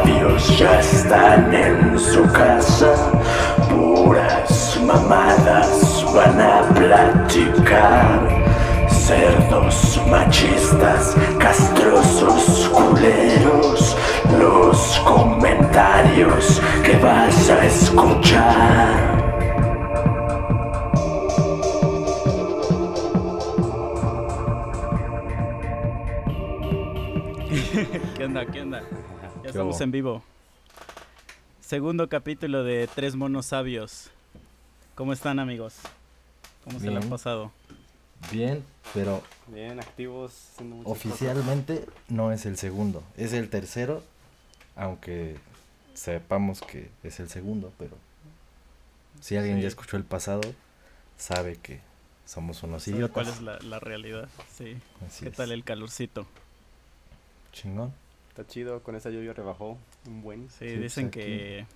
sabios ya están en su casa. Puras mamadas van a platicar. Cerdos machistas, castrosos culeros. Los comentarios que vas a escuchar. ¿Qué onda? ¿Qué onda? Ya estamos en vivo. Segundo capítulo de Tres Monos Sabios. ¿Cómo están, amigos? ¿Cómo se le han pasado? Bien, pero Bien, activos. oficialmente no es el segundo, es el tercero, aunque sepamos que es el segundo, pero si alguien Sí. ya escuchó el pasado, sabe que somos unos ¿Sabe idiotas. ¿Cuál es la, la realidad? Sí. Así ¿Qué es. tal el calorcito? Chingón. Está chido, con esa lluvia rebajó un buen. Sí, Sí, dicen pues, que,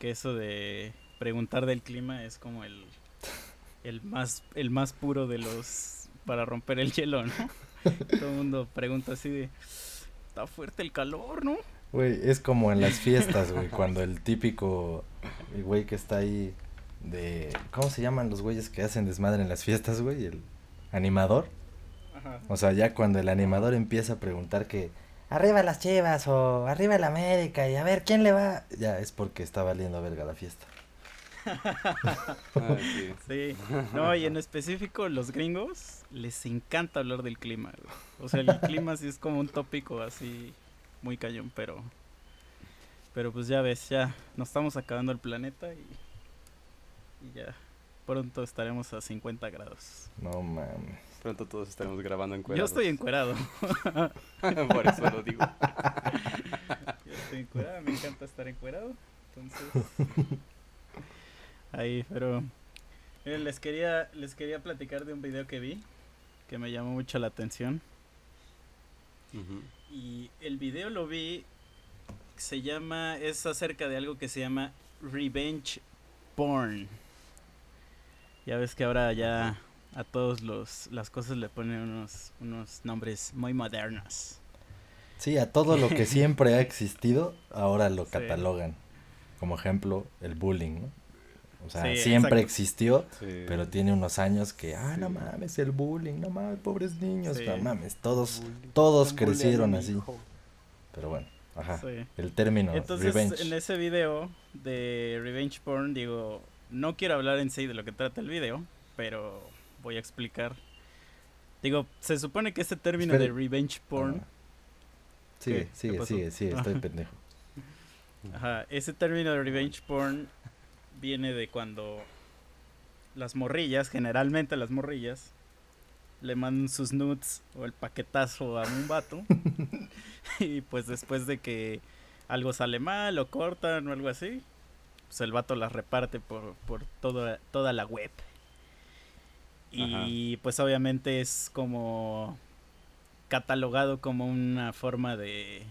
que eso de preguntar del clima es como el, el, más, el más puro de los para romper el hielo, ¿no? Todo el mundo pregunta así de, está fuerte el calor, ¿no? Güey, es como en las fiestas, güey, cuando el típico el güey que está ahí de... ¿Cómo se llaman los güeyes que hacen desmadre en las fiestas, güey? El animador. Ajá. O sea, ya cuando el animador empieza a preguntar que arriba las chivas o arriba el América y a ver quién le va, ya es porque está valiendo verga la fiesta. Sí. Sí, no, y en específico los gringos les encanta hablar del clima. güey. O sea, el clima sí es como un tópico así muy cañón, pero pero pues ya ves, ya nos estamos acabando el planeta y, y ya pronto estaremos a 50 grados. No mames. Pronto todos estaremos grabando en Yo estoy encuerado. Por eso lo digo. Yo estoy encuerado, me encanta estar encuerado. Entonces. Ahí, pero. miren, les quería, les quería platicar de un video que vi. Que me llamó mucho la atención. Y el video lo vi. Se llama. Es acerca de algo que se llama Revenge Porn. Ya ves que ahora ya a todos los las cosas le ponen unos, unos nombres muy modernos. Sí, a todo lo que siempre ha existido, ahora lo Sí. catalogan. Como ejemplo, el bullying, ¿no? O sea, Sí, siempre exacto. existió, Sí. pero tiene unos años que, ah, no mames, el bullying, no mames, pobres niños, Sí. no mames, todos, todos crecieron así. hijo. Pero bueno, ajá, Sí. el término Entonces, revenge. en ese video de Revenge Porn, digo, no quiero hablar en sí de lo que trata el video, pero voy a explicar. Digo, se supone que este término Espere. de Revenge Porn, Ah. Sigue, ¿Qué? ¿Qué sigue, pasó? sigue, sigue, estoy pendejo. ajá, ese término de Revenge Porn viene de cuando las morrillas, generalmente las morrillas, le mandan sus nudes o el paquetazo a un vato. y pues después de que algo sale mal o cortan o algo así, pues el vato las reparte por, por toda, toda la web. Y pues obviamente es como catalogado como una forma de,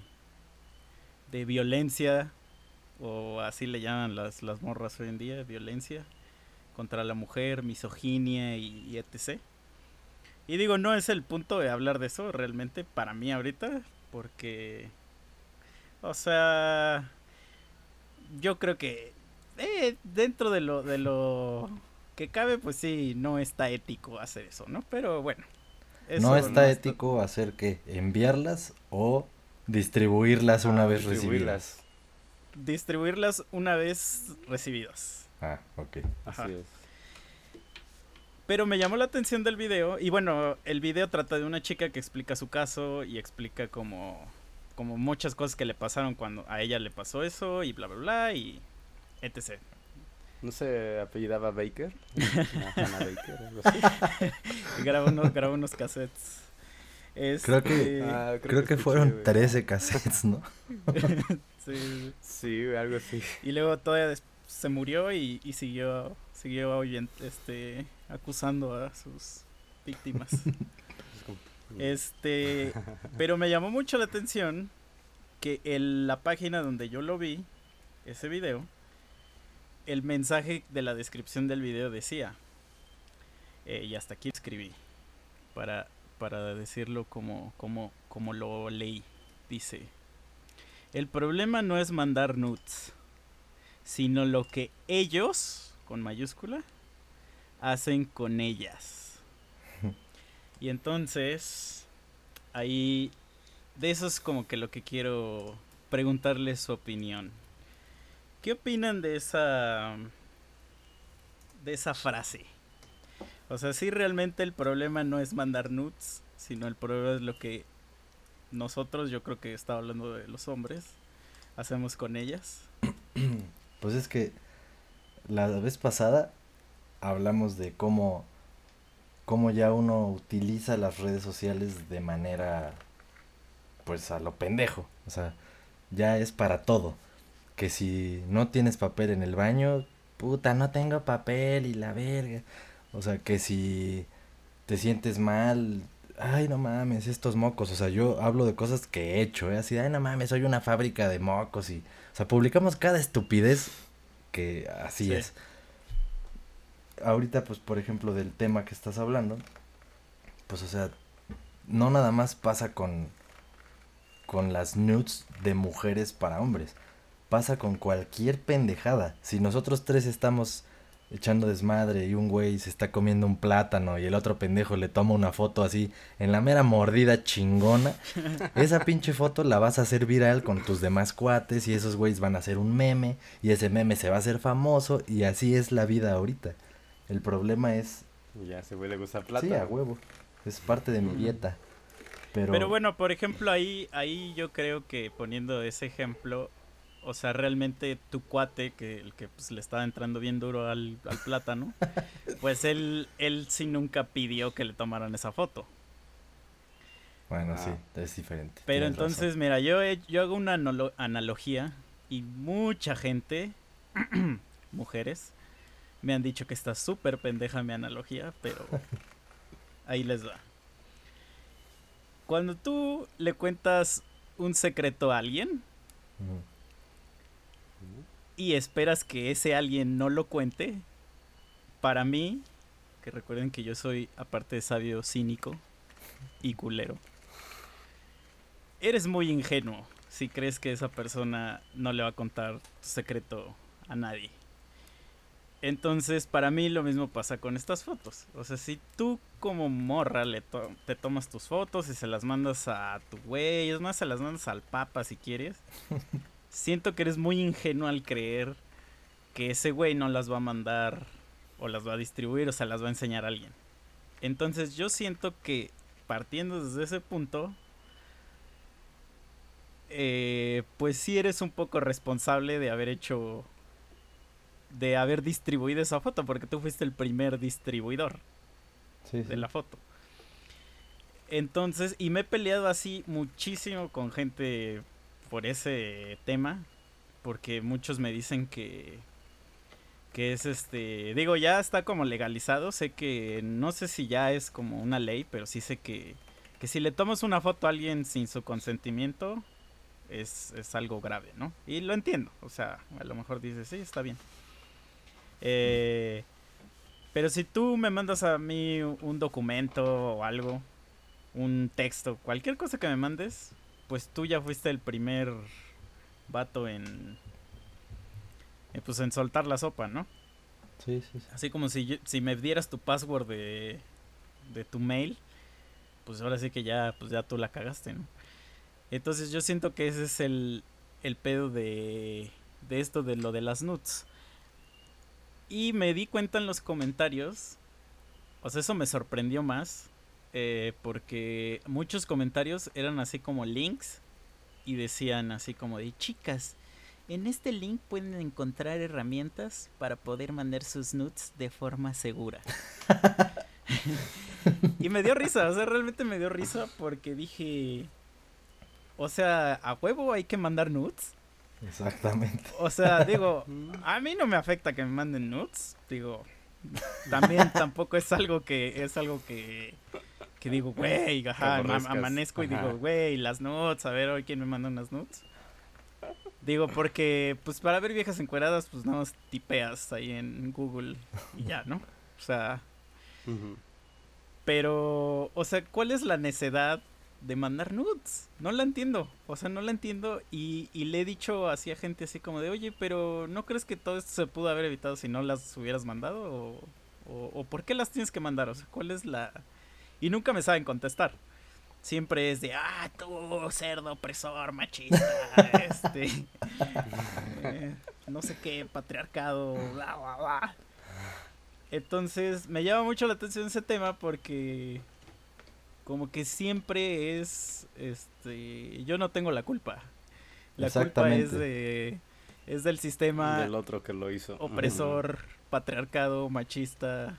de violencia, o así le llaman las, las morras hoy en día, violencia contra la mujer, misoginia y, etc. Y digo, no es el punto de hablar de eso realmente para mí ahorita, porque, o sea, yo creo que eh, dentro de lo, de lo que cabe, pues sí, no está ético hacer eso, ¿no? Pero bueno. no está ético hacer que enviarlas o distribuirlas una Ah, vez recibidas. distribuirlas. Distribuirlas una vez recibidas. Ah, ok. Ajá. Así es. Pero me llamó la atención del video y bueno, el video trata de una chica que explica su caso y explica como, como muchas cosas que le pasaron cuando a ella le pasó eso y bla bla bla y etc. ¿No se apellidaba Baker? Hannah Baker, algo así. Graba unos, graba unos cassettes. Creo que- Este, Ah, Creo, que escuché, fueron güey. 13 cassettes, ¿no? sí. Sí, algo así. Y luego todavía se murió y, y siguió, siguió este, acusando a sus víctimas. Este, pero me llamó mucho la atención que en la página donde yo lo vi, ese video, el mensaje de la descripción del video decía, eh, y hasta aquí escribí, para, para decirlo como, como, como lo leí, dice, El problema no es mandar nudes, sino lo que ellos, con mayúscula, hacen con ellas. Y entonces, ahí, de eso es como que lo que quiero preguntarles su opinión. ¿Qué opinan de esa de esa frase? O sea, si realmente el problema no es mandar nudes, sino el problema es lo que nosotros, yo creo que estaba hablando de los hombres, hacemos con ellas. Pues es que la vez pasada hablamos de cómo, cómo ya uno utiliza las redes sociales de manera, pues a lo pendejo. O sea, ya es para todo. Que si no tienes papel en el baño, puta, no tengo papel y la verga. O sea, que si te sientes mal, ay, no mames, estos mocos. O sea, yo hablo de cosas que he hecho, ¿eh? Así, ay, no mames, soy una fábrica de mocos y... O sea, publicamos cada estupidez que así Sí. es. Ahorita, pues, por ejemplo, del tema que estás hablando, pues, o sea, no nada más pasa con, con las nudes de mujeres para hombres. Pasa con cualquier pendejada. Si nosotros tres estamos echando desmadre y un güey se está comiendo un plátano y el otro pendejo le toma una foto así en la mera mordida chingona, esa pinche foto la vas a hacer viral con tus demás cuates y esos güeyes van a hacer un meme y ese meme se va a hacer famoso y así es la vida ahorita. El problema es, ya se puede gustar plata. sí, a huevo, es parte de mi dieta. Pero, Pero bueno, por ejemplo, ahí, ahí yo creo que poniendo ese ejemplo, o sea, realmente tu cuate, que el que pues, le estaba entrando bien duro al, al plátano, pues él, él sí nunca pidió que le tomaran esa foto. bueno, sí, Ah. es diferente. Pero tienes razón. entonces, mira, yo, he- yo hago una analo- analogía y mucha gente, mujeres, me han dicho que está súper pendeja mi analogía, pero ahí les va. Cuando tú le cuentas un secreto a alguien. Y esperas que ese alguien no lo cuente, para mí, que recuerden que yo soy, aparte de sabio, cínico y culero, eres muy ingenuo si crees que esa persona no le va a contar tu secreto a nadie. Entonces, para mí lo mismo pasa con estas fotos. O sea, si tú como morra le te tomas tus fotos y se las mandas a tu güey, es más, se las mandas al papa si quieres, siento que eres muy ingenuo al creer que ese güey no las va a mandar o las va a distribuir o se las va a enseñar a alguien. Entonces yo siento que partiendo desde ese punto, eh, pues sí eres un poco responsable de haber hecho, de haber distribuido esa foto, porque tú fuiste el primer distribuidor Sí, sí. de la foto. Entonces, y me he peleado así muchísimo con gente por ese tema, porque muchos me dicen que que es este, digo, ya está como legalizado, sé que no sé si ya es como una ley, pero sí sé que que si le tomas una foto a alguien sin su consentimiento es, es algo grave, ¿no? Y lo entiendo, o sea, a lo mejor dices, sí, está bien. Eh, pero si tú me mandas a mí un documento o algo, un texto, cualquier cosa que me mandes, pues tú ya fuiste el primer vato en, eh, pues en soltar la sopa, ¿no? Sí, sí, sí. Así como si, yo- si me dieras tu password de, de tu mail, pues ahora sí que ya, pues ya tú la cagaste, ¿no? Entonces yo siento que ese es el, el pedo de, de esto de lo de las nuts. Y me di cuenta en los comentarios, o sea, eso me sorprendió más, eh, porque muchos comentarios eran así como links y decían así como de chicas, en este link pueden encontrar herramientas para poder mandar sus nudes de forma segura. y me dio risa, o sea, realmente me dio risa porque dije, o sea, a huevo hay que mandar nudes. Exactamente. O sea, digo, a mí no me afecta que me manden nudes, digo, también tampoco es algo que es algo que que digo, güey, ajá, amanezco y digo, güey, las nudes, a ver hoy quién me manda unas nudes. Digo, porque pues para ver viejas encueradas, pues no tipeas ahí en Google y ya, ¿no? O sea, pero, o sea, ¿cuál es la necedad de mandar nudes. No la entiendo. O sea, no la entiendo. Y, y le he dicho así a gente así como de, oye, pero ¿no crees que todo esto se pudo haber evitado si no las hubieras mandado? ¿O, o, por qué las tienes que mandar? O sea, ¿cuál es la...? Y nunca me saben contestar. Siempre es de, ah, tú, cerdo, opresor, machista, este... eh, no sé qué, patriarcado, bla, bla, bla. Entonces, me llama mucho la atención ese tema porque como que siempre es este yo no tengo la culpa. La culpa es de es del sistema Del otro que lo hizo. opresor, patriarcado, machista.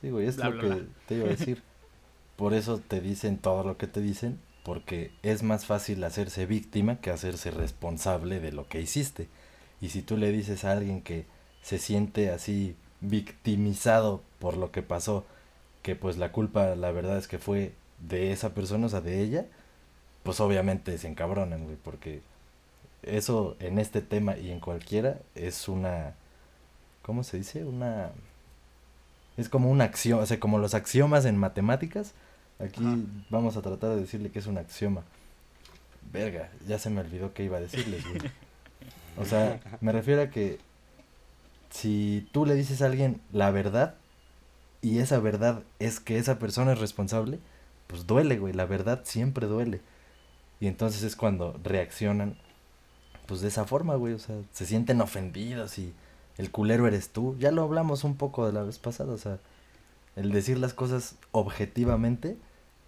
Sí, güey, es Bla, lo bla, que bla. te iba a decir. Por eso te dicen todo lo que te dicen, porque es más fácil hacerse víctima que hacerse responsable de lo que hiciste. Y si tú le dices a alguien que se siente así victimizado por lo que pasó, que pues la culpa la verdad es que fue de esa persona, o sea, de ella, pues obviamente se encabronan, güey, porque eso en este tema y en cualquiera es una, ¿cómo se dice? Una... Es como un axioma, o sea, como los axiomas en matemáticas, aquí Ajá. vamos a tratar de decirle que es un axioma. Verga, ya se me olvidó qué iba a decirles, güey. O sea, me refiero a que si tú le dices a alguien la verdad y esa verdad es que esa persona es responsable, pues duele, güey, la verdad siempre duele. Y entonces es cuando reaccionan, pues de esa forma, güey, o sea, se sienten ofendidos y el culero eres tú. Ya lo hablamos un poco de la vez pasada, o sea, el decir las cosas objetivamente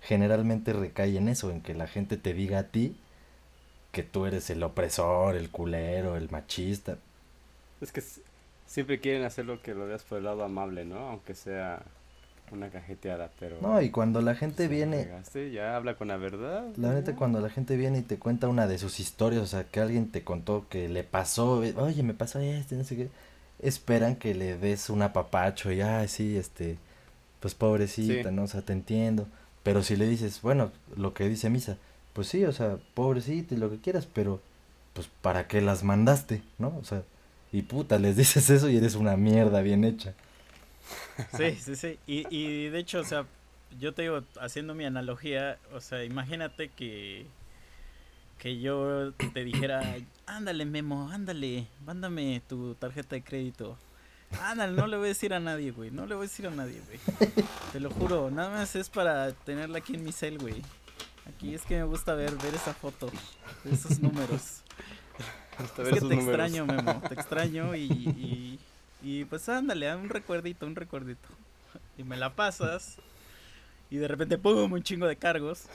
generalmente recae en eso, en que la gente te diga a ti que tú eres el opresor, el culero, el machista. Es que siempre quieren hacerlo que lo veas por el lado amable, ¿no? Aunque sea una cajeteada, pero... No, y cuando la gente viene, ya habla con la verdad. La neta, cuando la gente viene y te cuenta una de sus historias, o sea, que alguien te contó que le pasó, oye, me pasó este, no sé qué, esperan que le des un apapacho y, ay, sí, este, pues pobrecita, Sí. ¿no? O sea, te entiendo. Pero si le dices, bueno, lo que dice Misa, pues sí, o sea, pobrecita y lo que quieras, pero, pues, ¿para qué las mandaste, no? O sea, y puta, les dices eso y eres una mierda bien hecha. Sí, sí, sí. Y, y de hecho, o sea, yo te digo, haciendo mi analogía, o sea, imagínate que, que yo te dijera, ándale, Memo, ándale, mándame tu tarjeta de crédito. Ándale, no le voy a decir a nadie, güey, no le voy a decir a nadie, güey. Te lo juro, nada más es para tenerla aquí en mi cel, güey. Aquí es que me gusta ver, ver esa foto, esos números. Hasta Es ver que te números. extraño, Memo, te extraño y, y, y pues ándale, un recuerdito, un recuerdito. Y me la pasas y de repente, ¡pum! un chingo de cargos.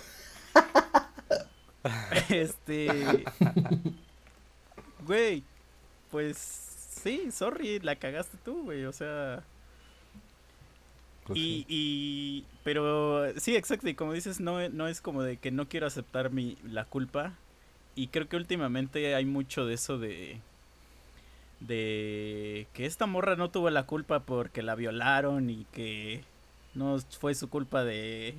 Este... Güey, pues sí, sorry, la cagaste tú, güey, o sea... Pues Y, sí. y, pero sí, exacto, y como dices, no, no es como de que no quiero aceptar mi, la culpa. Y creo que últimamente hay mucho de eso de, de que esta morra no tuvo la culpa porque la violaron y que no fue su culpa de,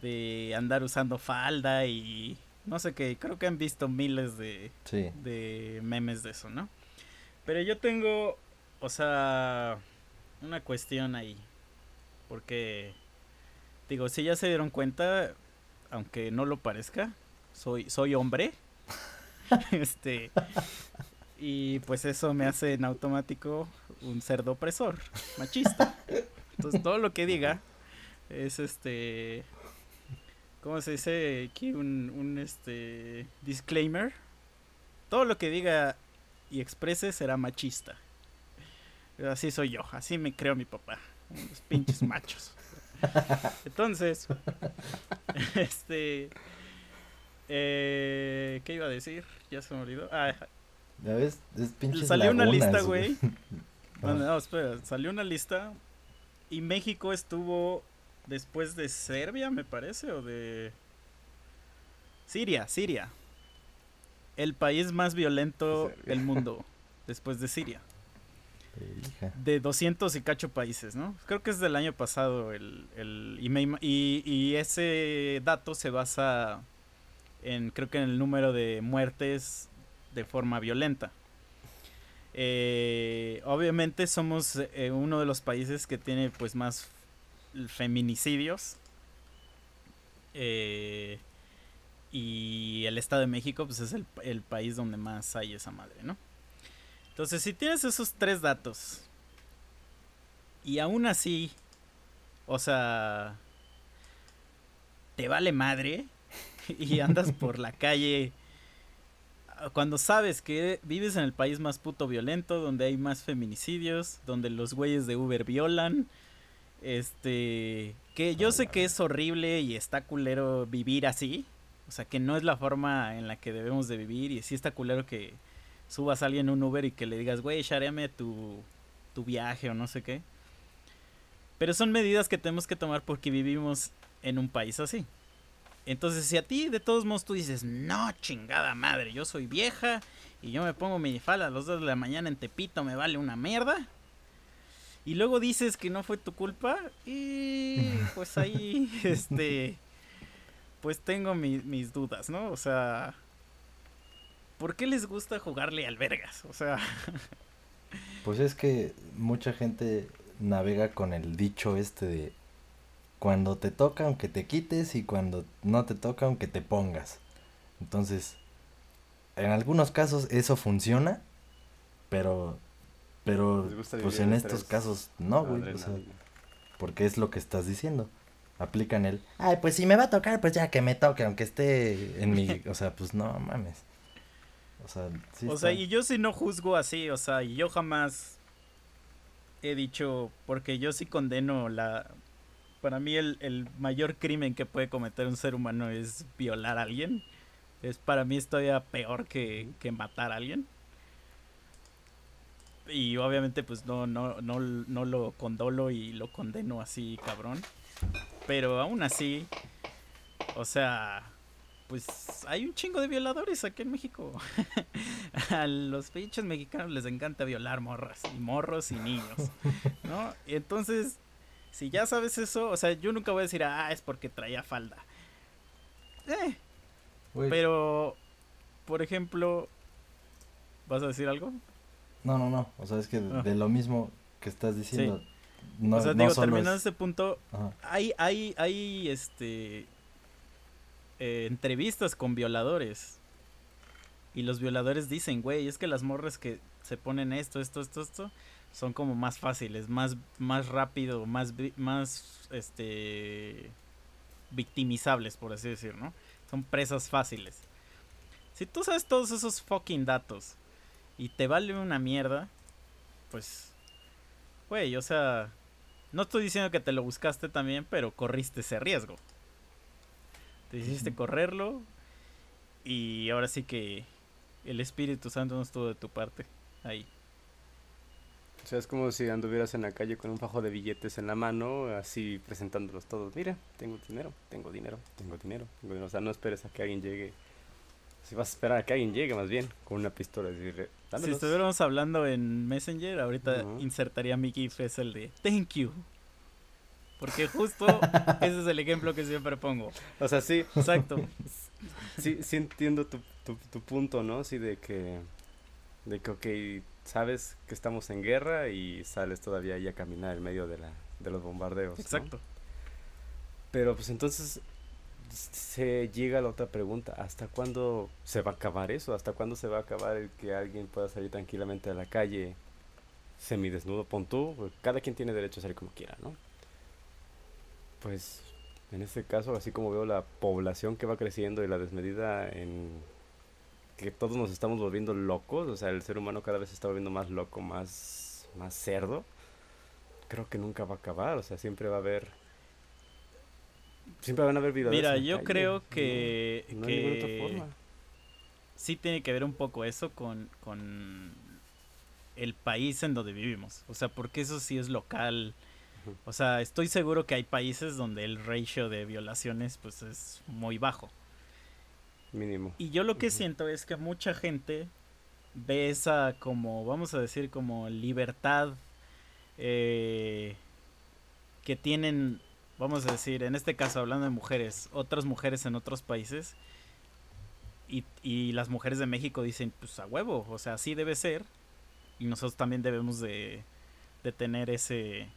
de andar usando falda y no sé qué, creo que han visto miles de, Sí, de memes de eso, ¿no? Pero yo tengo, o sea, una cuestión ahí. Porque, digo, si ya se dieron cuenta, aunque no lo parezca, soy, soy hombre. este. Y pues eso me hace en automático un cerdo opresor, machista. Entonces todo lo que diga es este. ¿Cómo se dice aquí? Un, un este. disclaimer. Todo lo que diga y exprese será machista. Así soy yo, así me creo mi papá. Los pinches machos. Entonces, este. Eh, ¿Qué iba a decir? Ya se me olvidó. Ah, ya ves, es pinches salió una lista, güey. No, no, espera, salió una lista y México estuvo después de Serbia, me parece, o de Siria, Siria. El país más violento Serbia. del mundo después de Siria. Hija. De 200 y cacho países, ¿no? Creo que es del año pasado el, el y, me y ese dato se basa en, creo que en el número de muertes de forma violenta. Eh, obviamente somos eh, uno de los países que tiene pues más feminicidios. Eh, Y el Estado de México, pues es el, el país donde más hay esa madre, ¿no? Entonces, si tienes esos tres datos y aún así, o sea, te vale madre y andas por la calle cuando sabes que vives en el país más puto violento, donde hay más feminicidios, donde los güeyes de Uber violan, este, que yo sé que es horrible y está culero vivir así, o sea, que no es la forma en la que debemos de vivir y sí está culero que subas a alguien en un Uber y que le digas, güey, shareame tu, tu viaje o no sé qué. Pero son medidas que tenemos que tomar porque vivimos en un país así. Entonces, si a ti de todos modos tú dices, no, chingada madre, yo soy vieja y yo me pongo mi falda a las 2 de la mañana en Tepito, me vale una mierda. Y luego dices que no fue tu culpa y pues ahí, este, pues tengo mis dudas, ¿no? O sea, ¿por qué les gusta jugarle albergas? O sea... Pues es que mucha gente navega con el dicho este de cuando te toca aunque te quites y cuando no te toca aunque te pongas. Entonces, en algunos casos eso funciona, pero pero pues en estos casos no, güey, porque es lo que estás diciendo. Aplican el, ay, pues si me va a tocar, pues ya que me toque, aunque esté en mi, o sea, pues no mames. O sea, sí O sea, y yo sí no juzgo así, o sea, y yo jamás he dicho, porque yo sí condeno la, para mí el, mayor crimen que puede cometer un ser humano es violar a alguien. Es para mí todavía peor que, matar a alguien. Y obviamente pues no, no, no, no lo condolo y lo condeno así cabrón. Pero aún así, o sea, pues hay un chingo de violadores aquí en México. a los pinches mexicanos les encanta violar morras y morros y niños, ¿no? Entonces, si ya sabes eso, o sea, yo nunca voy a decir, ah, es porque traía falda. Eh. Pero, por ejemplo, ¿vas a decir algo? No, no, no. O sea, es que de ah. lo mismo que estás diciendo. No, o sea, digo, terminando este punto, hay, hay, hay, este, eh, entrevistas con violadores. Y los violadores dicen, güey, es que las morras que se ponen esto, esto, esto, esto, son como más fáciles, más, más rápido, más, más, este, victimizables, por así decir, ¿no? Son presas fáciles. Si tú sabes todos esos fucking datos y te vale una mierda, pues, güey, o sea, no estoy diciendo que te lo buscaste también, pero corriste ese riesgo. Te hiciste correrlo y ahora sí que el Espíritu Santo no estuvo de tu parte ahí. O sea, es como si anduvieras en la calle con un fajo de billetes en la mano, así presentándolos todos. Mira, tengo dinero, tengo dinero, tengo dinero, tengo dinero. O sea, no esperes a que alguien llegue. Si vas a esperar a que alguien llegue, más bien, con una pistola. Decir, si estuviéramos hablando en Messenger, ahorita insertaría mi GIF, es el de Thank you. Porque justo ese es el ejemplo que siempre pongo. O sea, sí. Exacto. Sí, sí entiendo tu, tu, tu punto, ¿no? Sí, de que, de que, ok, sabes que estamos en guerra y sales todavía ahí a caminar en medio de, la, de los bombardeos. Exacto. Pero pues entonces se llega a la otra pregunta, ¿hasta cuándo se va a acabar eso? ¿Hasta cuándo se va a acabar el que alguien pueda salir tranquilamente a la calle semidesnudo? Pon tú, cada quien tiene derecho a salir como quiera, ¿no? Pues en este caso, así como veo la población que va creciendo y la desmedida en que todos nos estamos volviendo locos, o sea, el ser humano cada vez se está volviendo más loco, más, más cerdo, creo que nunca va a acabar, o sea, siempre va a haber... Siempre van a haber vidas. Mira, yo creo que... No, hay otra forma. Sí tiene que ver un poco eso con, con el país en donde vivimos, o sea, porque eso sí es local. O sea, estoy seguro que hay países donde el ratio de violaciones pues es muy bajo. Mínimo. Y yo lo que siento es que mucha gente ve esa como, vamos a decir, como libertad eh, que tienen, vamos a decir, en este caso hablando de mujeres, otras mujeres en otros países. Y, y las mujeres de México dicen, pues a huevo, o sea, así debe ser. Y nosotros también debemos de, de tener ese,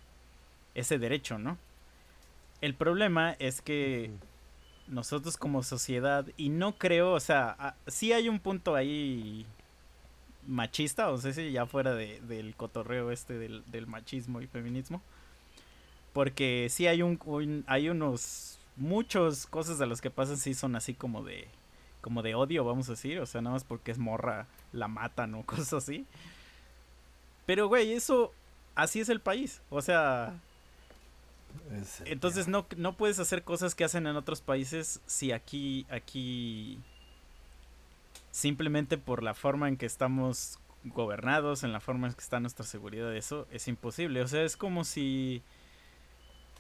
ese derecho, ¿no? El problema es que nosotros como sociedad, y no creo, o sea, ah, sí hay un punto ahí machista, o sea, si ya fuera de, del cotorreo este del, del machismo y feminismo, porque sí hay un, hay unos muchos cosas de las que pasan sí son así como de como de odio, vamos a decir, o sea, nada más porque es morra la matan o cosas así. Pero güey, eso así es el país, o sea, el entonces no, no puedes hacer cosas que hacen en otros países si aquí, aquí, simplemente por la forma en que estamos gobernados, en la forma en que está nuestra seguridad, eso es imposible. O sea, es como si,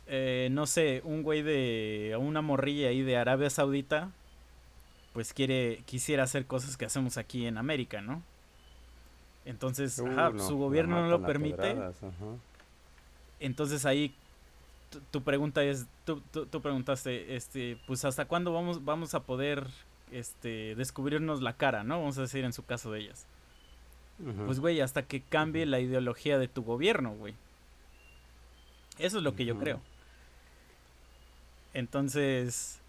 eh, no sé, un güey de, una morrilla ahí de Arabia Saudita, pues quiere, quisiera hacer cosas que hacemos aquí en América, ¿no? Entonces, Uh, ajá, no, su gobierno no lo permite. pedradas, ajá. Entonces ahí tu, pregunta es, tú, tú, tú preguntaste, este, pues hasta cuándo vamos, vamos a poder, este, descubrirnos la cara, ¿no? Vamos a decir en su caso de ellas. Pues güey, hasta que cambie la ideología de tu gobierno, güey. Eso es lo que yo creo. Entonces,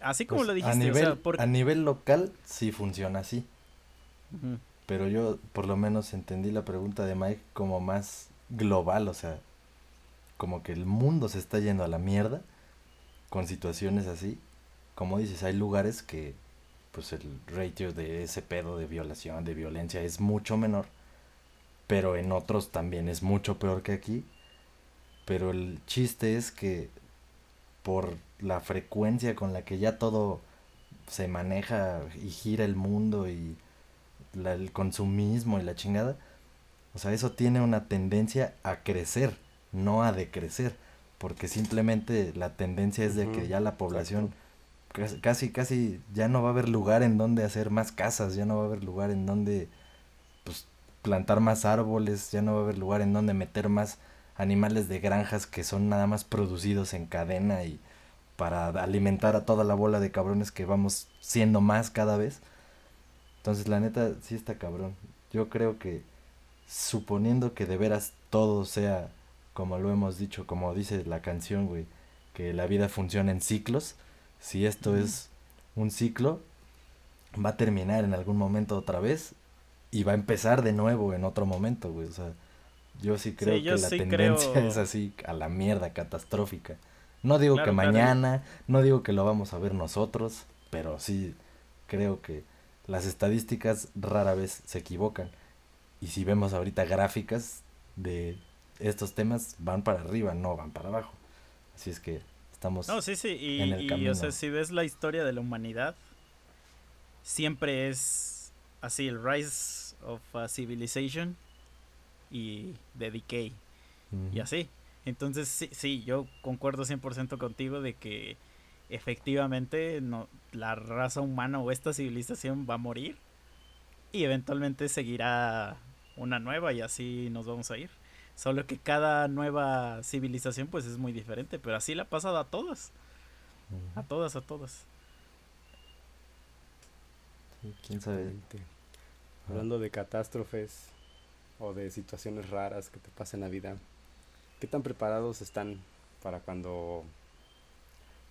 así como Pues, lo dijiste, a nivel, o sea, por... a nivel local sí funciona así. Pero yo por lo menos entendí la pregunta de Mike como más global, o sea, como que el mundo se está yendo a la mierda con situaciones así. Como dices, hay lugares que pues el ratio de ese pedo de violación, de violencia es mucho menor, pero en otros también es mucho peor que aquí. Pero el chiste es que por la frecuencia con la que ya todo se maneja y gira el mundo y el consumismo y la chingada, o sea, eso tiene una tendencia a crecer, no a decrecer, porque simplemente la tendencia es de que ya la población exacto. casi, casi ya no va a haber lugar en donde hacer más casas, ya no va a haber lugar en donde pues plantar más árboles, ya no va a haber lugar en donde meter más animales de granjas que son nada más producidos en cadena y para alimentar a toda la bola de cabrones que vamos siendo más cada vez. Entonces, la neta, sí está cabrón. Yo creo que, suponiendo que de veras todo sea como lo hemos dicho, como dice la canción, güey, que la vida funciona en ciclos, si esto es un ciclo, va a terminar en algún momento otra vez y va a empezar de nuevo en otro momento, güey. O sea, yo sí creo yo que la sí tendencia creo- es así a la mierda catastrófica. No digo Claro, que claro. mañana, no digo que lo vamos a ver nosotros, pero sí creo que las estadísticas rara vez se equivocan. Y si vemos ahorita gráficas de estos temas, van para arriba, no van para abajo. Así es que estamos... No, sí, sí, y, en el y, camino. o sea, si ves la historia de la humanidad, siempre es así, el rise of a civilization y the decay, y así. Entonces, sí, sí, yo concuerdo 100% contigo de que efectivamente no, la raza humana o esta civilización va a morir y eventualmente seguirá una nueva y así nos vamos a ir. Solo que cada nueva civilización pues es muy diferente, pero así la ha pasado a todas. A todas, a todas. Sí, ¿Quién sabe? Hablando de catástrofes o de situaciones raras que te pasan en la vida, ¿qué tan preparados están para cuando...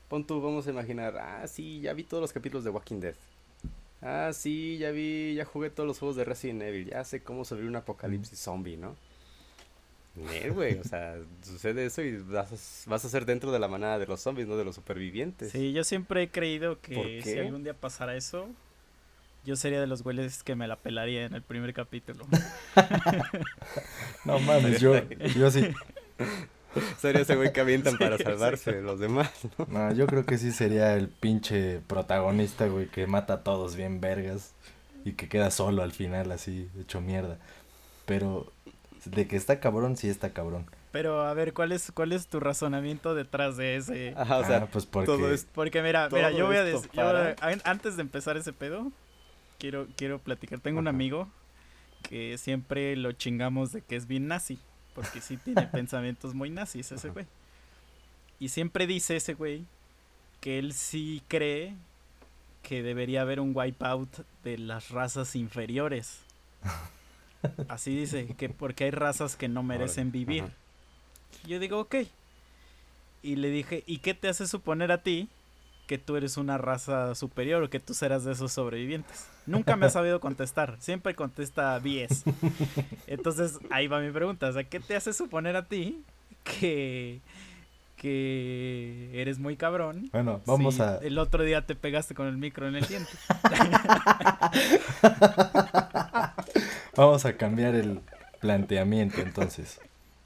Pon tú, vamos a imaginar, ah, sí, ya vi todos los capítulos de Walking Dead. Ah, sí, ya vi, ya jugué todos los juegos de Resident Evil, ya sé cómo sobrevivir un apocalipsis zombie, ¿no? Nel, güey, o sea, sucede eso y vas a, vas a ser dentro de la manada de los zombies, no de los supervivientes. Sí, yo siempre he creído ¿Por que si algún día pasara eso, yo sería de los güeyes que me la pelaría en el primer capítulo. No mames, yo, yo sí. Sería ese güey que avientan Sí, para sí. salvarse de los demás. No, yo creo que sí sería el pinche protagonista, güey, que mata a todos bien vergas y que queda solo al final, así, hecho mierda. Pero de que está cabrón, sí está cabrón. Pero a ver, ¿cuál es, cuál es tu razonamiento detrás de ese? Ajá, o sea, ah, pues porque... todo Porque mira, Todo mira, yo voy a decir, para- antes de empezar ese pedo, quiero, quiero platicar. Tengo un amigo que siempre lo chingamos de que es bien nazi, porque sí tiene pensamientos muy nazis ese Ajá. güey. Y siempre dice ese güey que él sí cree que debería haber un wipeout de las razas inferiores. Así dice, que porque hay razas que no merecen vivir. ajá. Yo digo, ok. y le dije, ¿y qué te hace suponer a ti que tú eres una raza superior o que tú serás de esos sobrevivientes? Nunca me ha sabido contestar, siempre contesta BS. Entonces, ahí va mi pregunta, o sea, ¿qué te hace suponer a ti que que eres muy cabrón. Bueno, vamos si a. El otro día te pegaste con el micro en el diente. vamos a cambiar el planteamiento entonces.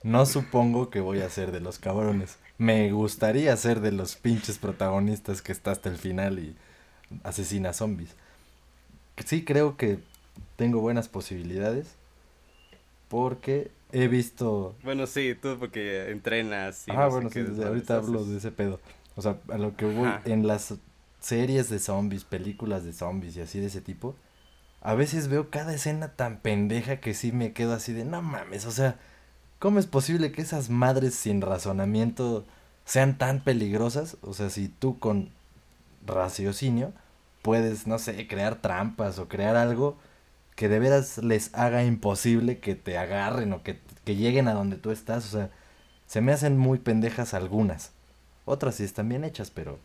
No supongo que voy a ser de los cabrones. Me gustaría ser de los pinches protagonistas que está hasta el final y asesina zombies. Sí creo que tengo buenas posibilidades porque he visto... Bueno, sí, tú porque entrenas. Y ah, bueno, sí, desde ahorita hablo de ese pedo. O sea, a lo que voy, en las series de zombies, películas de zombies y así de ese tipo, a veces veo cada escena tan pendeja que sí me quedo así de, no mames, o sea, ¿cómo es posible que esas madres sin razonamiento sean tan peligrosas? O sea, si tú con raciocinio puedes, no sé, crear trampas o crear algo que de veras les haga imposible que te agarren o que, lleguen a donde tú estás. O sea, se me hacen muy pendejas algunas. Otras sí están bien hechas, pero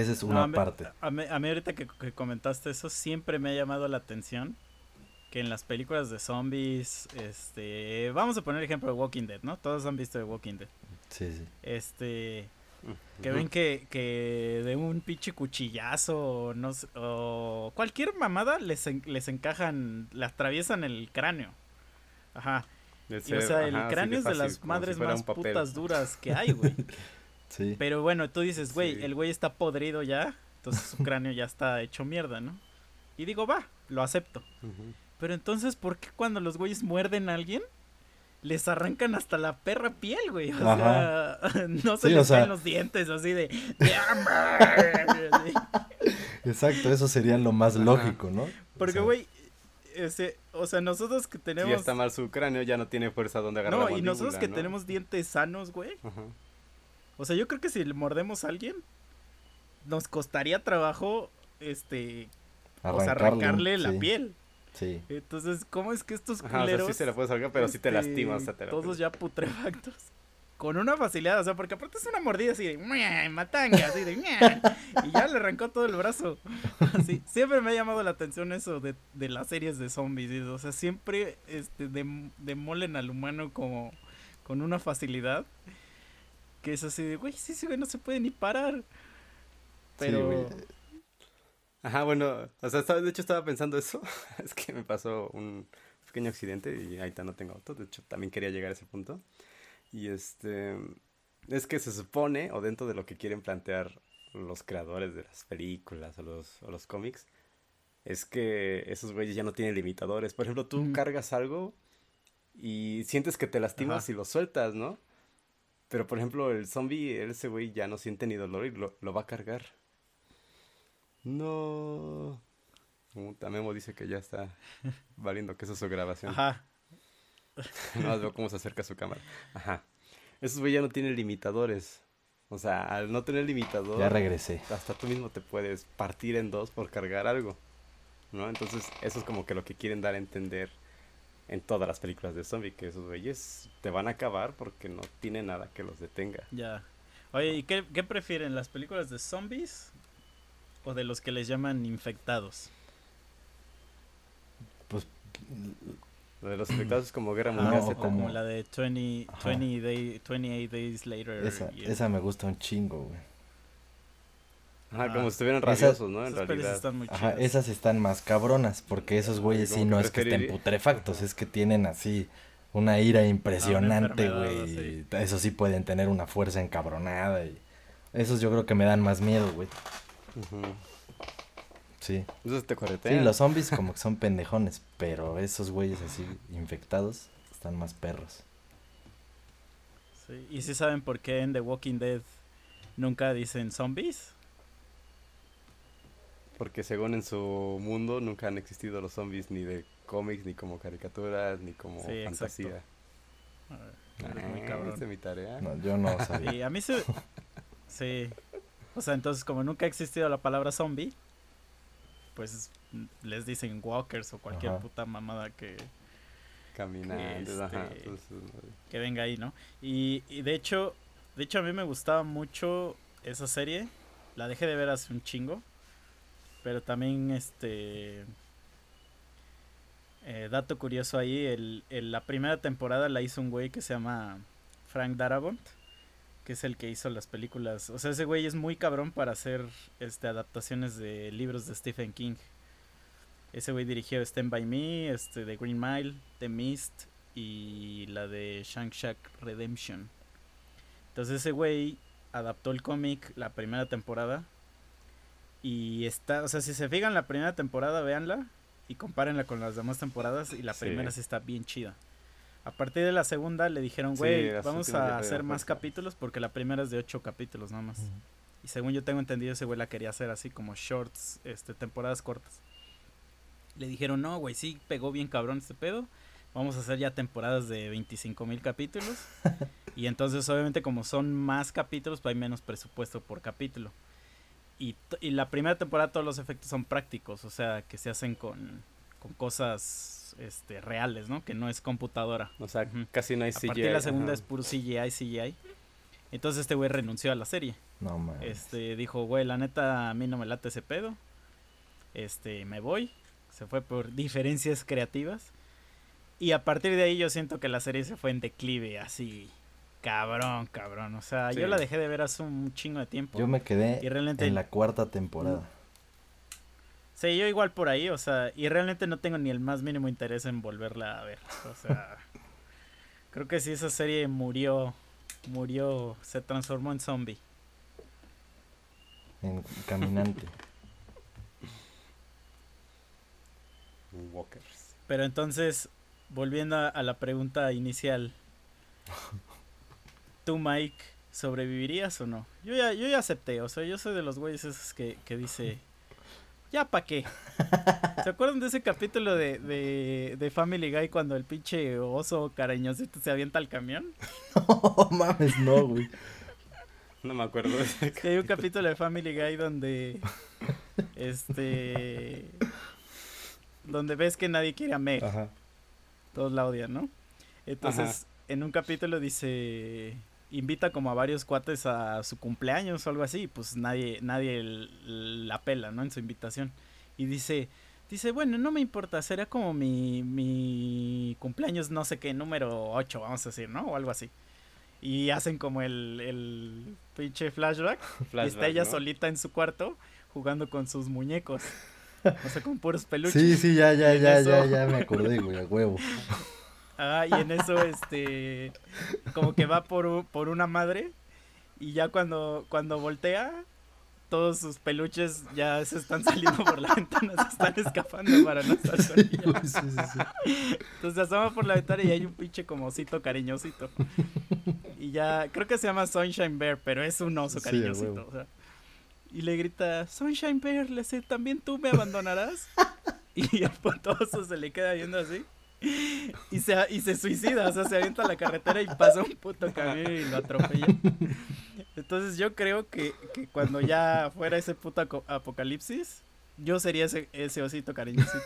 esa es una parte. A mí, ahorita que, comentaste eso, siempre me ha llamado la atención que en las películas de zombies, este, vamos a poner el ejemplo de Walking Dead, ¿no? Todos han visto de Walking Dead. Sí, sí. Este, que ven que, que de un pinche cuchillazo o, no, o cualquier mamada les, les encajan, le atraviesan el cráneo. Ajá. o sea, el cráneo es de las madres más putas duras que hay, güey. Sí. Pero bueno, tú dices, güey, el güey está podrido ya, entonces su cráneo ya está hecho mierda, ¿no? Y digo, va, lo acepto. Pero entonces, ¿por qué cuando los güeyes muerden a alguien? les arrancan hasta la perra piel, güey. O sea, no se les ven los dientes así de. Exacto, eso sería lo más lógico, ¿no? Porque, güey, ese, o sea, nosotros que tenemos. Si está mal su cráneo, ya no tiene fuerza donde agarrar. No, y nosotros que tenemos dientes sanos, güey. O sea, yo creo que si le mordemos a alguien, nos costaría trabajo, este. o sea, arrancarle la piel. Sí. Entonces, ¿cómo es que estos culeros... sí se la puedes sacar, pero sí te este, lastimas. todos ya putrefactos. Con una facilidad, o sea, porque aparte es una mordida así de... Matanga, así de... y ya le arrancó todo el brazo. Así, siempre me ha llamado la atención eso de, de las series de zombies. O sea, siempre este, demolen al humano como con una facilidad. Que es así de, güey, sí, sí, güey, no se puede ni parar. Pero... Ajá, bueno, o sea, de hecho estaba pensando eso. es que me pasó un pequeño accidente y ahorita no tengo auto. De hecho, también quería llegar a ese punto. Y este. Es que se supone, o dentro de lo que quieren plantear los creadores de las películas o los, o los cómics, es que esos güeyes ya no tienen limitadores. Por ejemplo, tú cargas algo y sientes que te lastimas y lo sueltas, ¿no? Pero por ejemplo, el zombie, ese güey ya no siente ni dolor y lo, lo va a cargar. No. Tamemo dice que ya está valiendo que eso es su grabación. Ajá. no veo cómo se acerca a su cámara. Ajá. Esos güey ya no tienen limitadores. O sea, al no tener limitador. Ya regresé. Hasta tú mismo te puedes partir en dos por cargar algo. ¿No? Entonces, eso es como que lo que quieren dar a entender en todas las películas de zombie. Que esos güeyes te van a acabar porque no tiene nada que los detenga. Ya. Oye, ¿y qué, qué prefieren? ¿Las películas de zombies o de los que les llaman infectados? Pues lo de los infectados es como Guerra Mundial Z. Como la de 20, 20 day, 28 Days Later. Esa, esa me gusta un chingo, güey. Ajá, como si estuvieran rabiosos, ¿no? En realidad. Están muy Ajá, esas están más cabronas, porque esos güeyes sí no es que estén putrefactos, es que tienen así una ira impresionante, güey. Eso sí pueden tener una fuerza encabronada y esos yo creo que me dan más miedo, güey. Sí. Sí, los zombies como que son pendejones, pero esos güeyes así infectados están más perros. Sí. ¿Y si saben por qué en The Walking Dead nunca dicen zombies? Porque según en su mundo nunca han existido los zombies ni de cómics, ni como caricaturas, ni como fantasía. Ah, mi tarea. No, yo no sabía. Sí, a mí se... Sí, o sea, entonces como nunca ha existido la palabra zombie, pues les dicen walkers o cualquier puta mamada que... Caminando, que, este, que venga ahí, ¿no? Y, y de hecho, De hecho, a mí me gustaba mucho esa serie. La dejé de ver hace un chingo. Pero también, este. eh, dato curioso ahí: el, la primera temporada la hizo un güey que se llama Frank Darabont. Que es el que hizo las películas. O sea, ese güey es muy cabrón para hacer este, adaptaciones de libros de Stephen King. Ese güey dirigió Stand By Me, este, The Green Mile, The Mist y la de Shang-Shak Redemption. Entonces ese güey adaptó el cómic la primera temporada. Y está, o sea, si se fijan la primera temporada, véanla y compárenla con las demás temporadas. Y la Sí. primera sí está bien chida. A partir de la segunda le dijeron, güey, vamos a hacer más fuerza". capítulos porque la primera es de ocho capítulos nada más. Y según yo tengo entendido, ese güey la quería hacer así como shorts, este, temporadas cortas. Le dijeron, no, güey, sí pegó bien cabrón este pedo. Vamos a hacer ya temporadas de 25 mil capítulos. y entonces, obviamente, como son más capítulos, pues hay menos presupuesto por capítulo. Y, la primera temporada todos los efectos son prácticos, o sea, que se hacen con, con cosas este, reales, ¿no? Que no es computadora. O sea, casi no hay A CGI. partir de la segunda es puro CGI, CGI. Entonces este güey renunció a la serie. No mames. Este, dijo, güey, la neta, a mí no me late ese pedo. Este, me voy. Se fue por diferencias creativas. Y a partir de ahí yo siento que la serie se fue en declive, así. Cabrón, cabrón. O sea, yo la dejé de ver hace un chingo de tiempo. Yo me quedé Y realmente- en la cuarta temporada. Sí, yo igual por ahí, o sea, y realmente no tengo ni el más mínimo interés en volverla a ver. O sea, creo que si esa serie murió, murió, se transformó en zombie. En Caminante. Walkers. Pero entonces, volviendo a, a la pregunta inicial, ¿tú, Mike, sobrevivirías o no? Yo ya, yo ya acepté, o sea, yo soy de los güeyes esos que, que dice, ¿ya pa' qué? ¿Se acuerdan de ese capítulo de, de, de Family Guy cuando el pinche oso cariñosito se avienta al camión? No mames, no, güey. No me acuerdo de ese Que hay un capítulo de Family Guy donde, este, donde ves que nadie quiere a Meg. Ajá. todos la odian, ¿no? Entonces, en un capítulo dice, invita como a varios cuates a su cumpleaños o algo así, y pues nadie, nadie la pela, ¿no? En su invitación. Y dice, dice, bueno, no me importa, será como mi, mi cumpleaños, no sé qué, número 8, vamos a decir, ¿no? O algo así. Y hacen como el, el pinche flashback, y está flashback, ella ¿no? solita en su cuarto jugando con sus muñecos. O sea, con puros peluches. Sí, sí, ya, ya, ya, eso- ya, ya me acordé, güey, a huevo. Ah, y en eso, este, como que va por, por una madre y ya cuando, cuando voltea, todos sus peluches ya se están saliendo por la ventana, se están escapando para no estar Sí, sí, sí. Entonces asoma por la ventana y hay un pinche como osito cariñosito. Y ya, creo que se llama Sunshine Bear, pero es un oso cariñosito. huevo. o sea. Y le grita, Sunshine Bear, le sé, ¿también tú me abandonarás? y el putoso se le queda viendo así. Y se, y se suicida, o sea, se avienta a la carretera y pasa un puto camión y lo atropella. Entonces yo creo que, que cuando ya fuera ese puto apocalipsis, yo sería ese, ese osito cariñosito.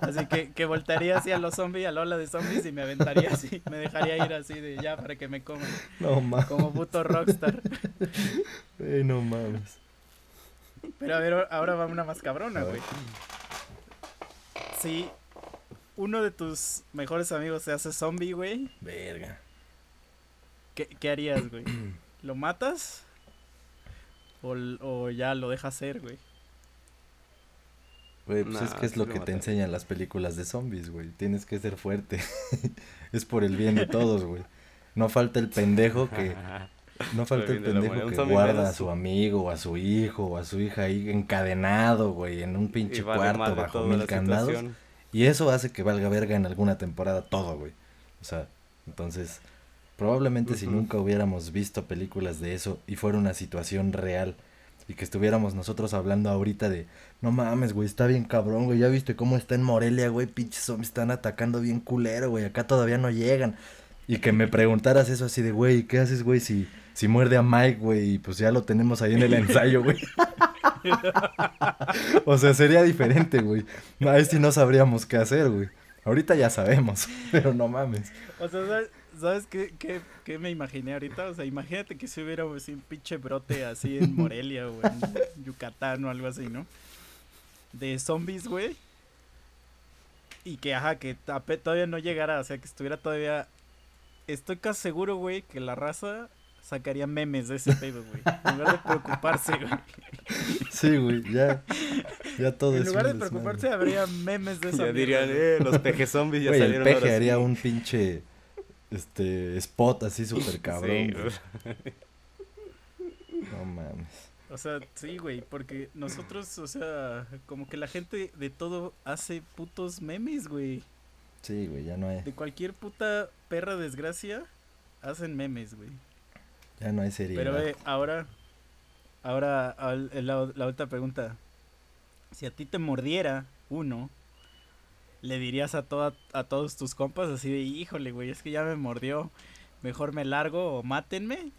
Así que, que voltearía así a los zombies, a la ola de zombies y me aventaría así, me dejaría ir así de ya para que me coman, No mames, como puto rockstar. no mames. Pero a ver, ahora va una más cabrona, güey. Si uno de tus mejores amigos se hace zombie, güey, Verga. ¿qué, qué harías, güey? ¿Lo matas? ¿O, o ya lo dejas ser, güey? Güey, pues Nah, es que es lo lo que te enseñan las películas de zombies, güey. Tienes que ser fuerte. es por el bien de todos, güey. No falta el pendejo que... No falta el pendejo que guarda a su amigo, o a su hijo, o a su hija ahí encadenado, güey, en un pinche vale cuarto bajo mil candados. situación. Y eso hace que valga verga en alguna temporada todo, güey. O sea, entonces, probablemente si nunca hubiéramos visto películas de eso y fuera una situación real y que estuviéramos nosotros hablando ahorita de, no mames, güey, está bien cabrón, güey, ya viste cómo está en Morelia, güey, pinches zombies están atacando bien culero, güey, acá todavía no llegan. Y que me preguntaras eso así de, güey, ¿qué haces, güey, si, si muerde a Mike, güey, y pues ya lo tenemos ahí en el ensayo, güey? o sea, sería diferente, güey. Ahí sí no sabríamos qué hacer, güey. Ahorita ya sabemos, pero no mames. O sea, ¿sabes, ¿sabes qué, qué, qué me imaginé ahorita? O sea, imagínate que si hubiera así un pinche brote así en Morelia o en Yucatán o algo así, ¿no? De zombies, güey. Y que, ajá, que todavía no llegara, o sea, que estuviera todavía... Estoy casi seguro, güey, que la raza sacaría memes de ese pedo, güey. En lugar de preocuparse, güey. Sí, güey, ya. Ya todo En es lugar de preocuparse, desmadre. habría memes de esa Ya mierda, dirían, eh, los peje zombies ya Güey, el salieron peje ahora haría sí. un pinche este spot así súper cabrón. Sí. No mames. O sea, sí, güey, porque nosotros, o sea, como que la gente de todo hace putos memes, güey. Sí, güey, ya no hay, De cualquier puta perra desgracia, hacen memes, güey. Ya no hay seriedad. Pero eh, ahora, ahora, la, la otra pregunta. Si a ti te mordiera uno, le dirías a, toda, a todos tus compas así de, híjole, güey, es que ya me mordió, mejor me largo o mátenme.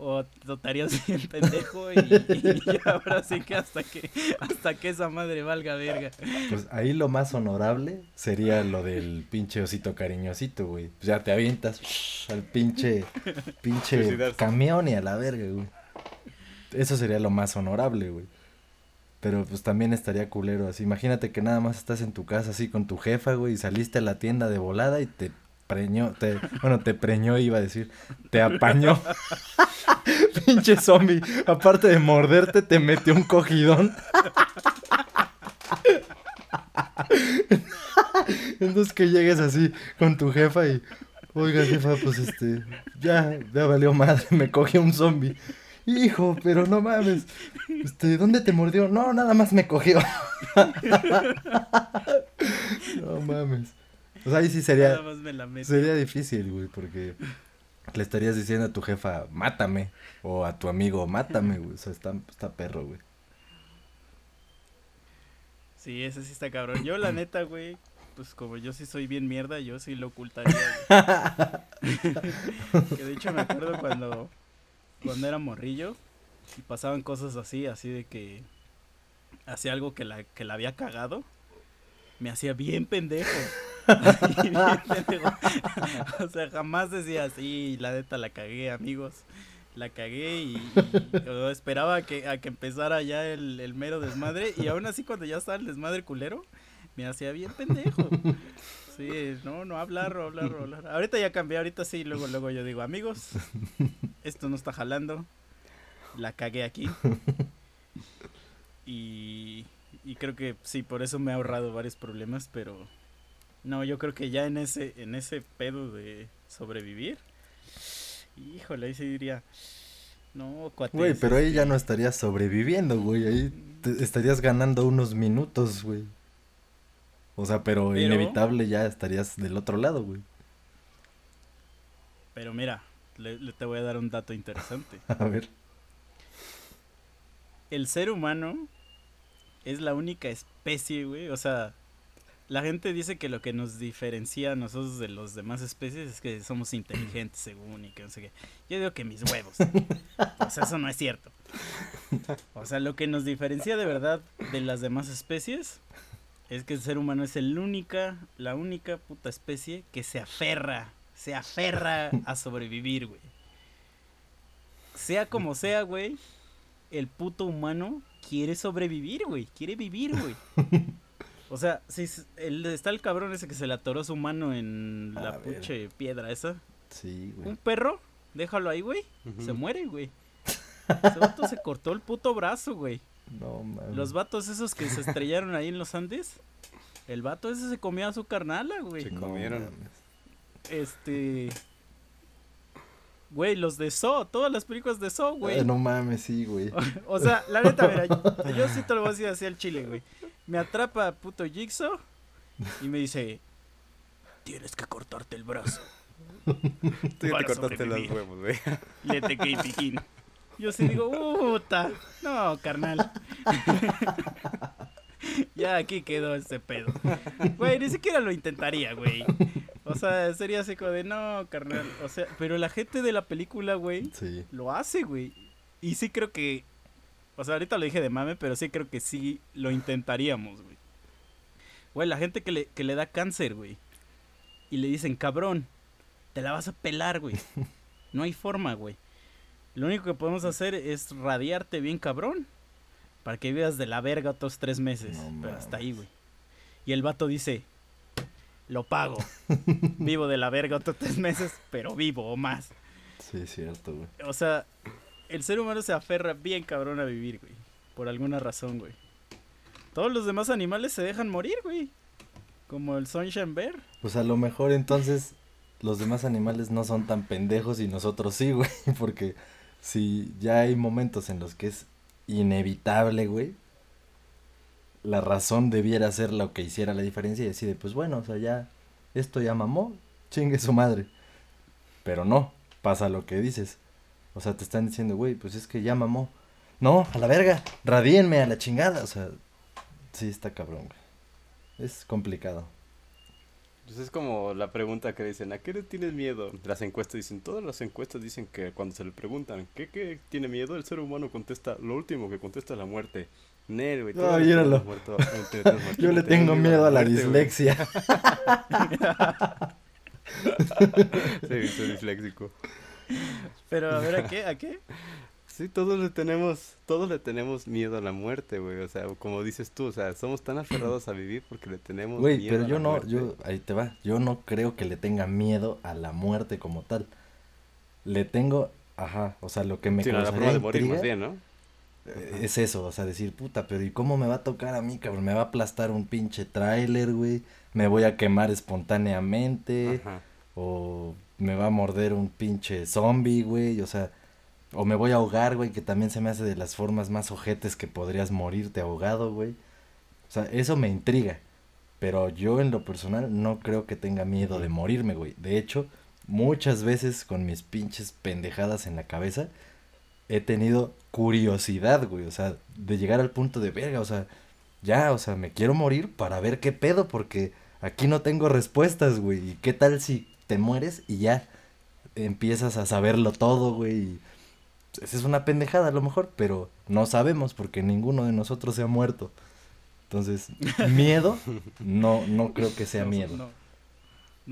O te estarías bien pendejo y, y ahora sí que hasta que hasta que esa madre valga verga. Pues ahí lo más honorable sería lo del pinche osito cariñosito, güey. Pues ya te avientas shh, al pinche, pinche Suicidarse. camión y a la verga, güey. Eso sería lo más honorable, güey. Pero pues también estaría culero así. Imagínate que nada más estás en tu casa así con tu jefa, güey, y saliste a la tienda de volada y te preñó, te, bueno, te preñó iba a decir, te apañó. Pinche zombie, aparte de morderte, te metió un cogidón. Entonces que llegues así con tu jefa y, oiga jefa, pues este, ya, ya valió madre, me cogió un zombie. Hijo, pero no mames, este, ¿dónde te mordió? No, nada más me cogió. no mames. Pues ahí sí sería, Nada más me la meto. sería difícil, güey, porque le estarías diciendo a tu jefa, mátame, o a tu amigo, mátame, güey, o sea, está, está perro, güey. Sí, ese sí está cabrón. Yo, la neta, güey, pues como yo sí soy bien mierda, yo sí lo ocultaría. que de hecho me acuerdo cuando, cuando era morrillo y pasaban cosas así, así de que hacía algo que la, que la había cagado, me hacía bien pendejo. O sea, jamás decía, sí, la neta la cagué, amigos. La cagué y, esperaba que, a que empezara ya el, mero desmadre. Y aún así, cuando ya estaba el desmadre culero, me hacía bien pendejo. Sí, no, no hablar, hablar, hablar. Ahorita ya cambié, ahorita sí, luego, luego yo digo, amigos, esto no está jalando. La cagué aquí. Y, creo que sí, por eso me he ahorrado varios problemas, pero no, yo creo que ya en ese, en ese pedo de sobrevivir, híjole, ahí sí diría, no, cuate. Güey, pero ahí este, ya no estarías sobreviviendo, güey. Ahí te- estarías ganando unos minutos, güey. O sea, pero, Pero- inevitable ya estarías del otro lado, güey. Pero mira, le, le te voy a dar un dato interesante. A ver. El ser humano es la única especie, güey. O sea, la gente dice que lo que nos diferencia a nosotros de los demás especies es que somos inteligentes, según, y que no sé qué. Yo digo que mis huevos. O sea, eso no es cierto. O sea, lo que nos diferencia de verdad de las demás especies es que el ser humano es el única, la única puta especie que se aferra, se aferra a sobrevivir, güey. Sea como sea, güey, el puto humano quiere sobrevivir, güey. Quiere vivir, güey. O sea, si el, está el cabrón ese que se le atoró su mano en A la ver. pinche piedra esa. Sí, güey. Un perro, déjalo ahí, güey. Se muere, güey. Ese vato se cortó el puto brazo, güey. No, mames. Los vatos esos que se estrellaron ahí en los Andes. El vato ese se comía a su carnala, güey. Se comieron. Este. Güey, los de Saw, todas las películas de Saw, güey. Ah, no mames, sí, güey. O sea, la neta, mira, yo, yo sí te lo voy a decir así al chile, güey. Me atrapa puto Jigsaw y me dice, tienes que cortarte el brazo. Tú ya te cortaste los huevos, güey. Le te y piquín. Yo sí digo, puta, no, carnal. ya aquí quedó ese pedo. Güey, ni siquiera lo intentaría, güey. O sea, sería así como de, no, carnal. O sea, pero la gente de la película, güey, Sí. lo hace, güey. Y sí creo que. O sea, ahorita lo dije de mame, pero sí creo que sí lo intentaríamos, güey. Güey, la gente que le, que le da cáncer, güey. Y le dicen, cabrón, te la vas a pelar, güey. No hay forma, güey. Lo único que podemos hacer es radiarte bien, cabrón. Para que vivas de la verga otros tres meses. No Pero hasta ahí, güey. Y el vato dice, lo pago. vivo de la verga otros tres meses, pero vivo o más. Sí, es cierto, güey. O sea, el ser humano se aferra bien cabrón a vivir, güey. Por alguna razón, güey. Todos los demás animales se dejan morir, güey. Como el Sunshine Bear. Pues a lo mejor entonces los demás animales no son tan pendejos y nosotros sí, güey. Porque si ya hay momentos en los que es inevitable, güey, la razón debiera ser lo que hiciera la diferencia y decide, pues bueno, o sea, ya esto ya mamó, chingue su madre. Pero no, pasa lo que dices. O sea, te están diciendo, güey, pues es que ya mamó. No, a la verga, radíenme a la chingada. O sea, sí está cabrón, güey. Es complicado. Pues es como la pregunta que dicen, ¿a qué le tienes miedo? Las encuestas dicen, todas las encuestas dicen que cuando se le preguntan, ¿qué, qué tiene miedo? El ser humano contesta, lo último que contesta es la muerte. Nel, güey. míralo. muerto- Yo le tengo miedo a la muerte, güey. dislexia. Sí, soy disléxico. Pero a ver, ¿a qué? ¿A qué? Sí, todos le tenemos, todos le tenemos miedo a la muerte, güey. O sea, como dices tú, o sea, somos tan aferrados a vivir porque le tenemos Güey, miedo pero a yo la no, muerte. yo, ahí te va, yo no creo que le tenga miedo a la muerte como tal. Le tengo, ajá, o sea, lo que me Sí, no, la causaría prueba de morir intriga más bien, ¿no? Es eso, o sea, decir, puta, pero ¿y cómo me va a tocar a mí, cabrón? Me va a aplastar un pinche tráiler, güey, me voy a quemar espontáneamente, Ajá. o me va a morder un pinche zombie, güey, o sea, o me voy a ahogar, güey, que también se me hace de las formas más ojetes que podrías morirte ahogado, güey. O sea, eso me intriga. Pero yo en lo personal no creo que tenga miedo de morirme, güey. De hecho, muchas veces con mis pinches pendejadas en la cabeza, he tenido curiosidad, güey. O sea, de llegar al punto de verga, o sea, ya, o sea, me quiero morir para ver qué pedo, porque aquí no tengo respuestas, güey. ¿Y qué tal si te mueres y ya empiezas a saberlo todo, güey? y Esa es una pendejada a lo mejor, pero no sabemos porque ninguno de nosotros se ha muerto. Entonces, miedo, no, no creo que sea miedo. No, no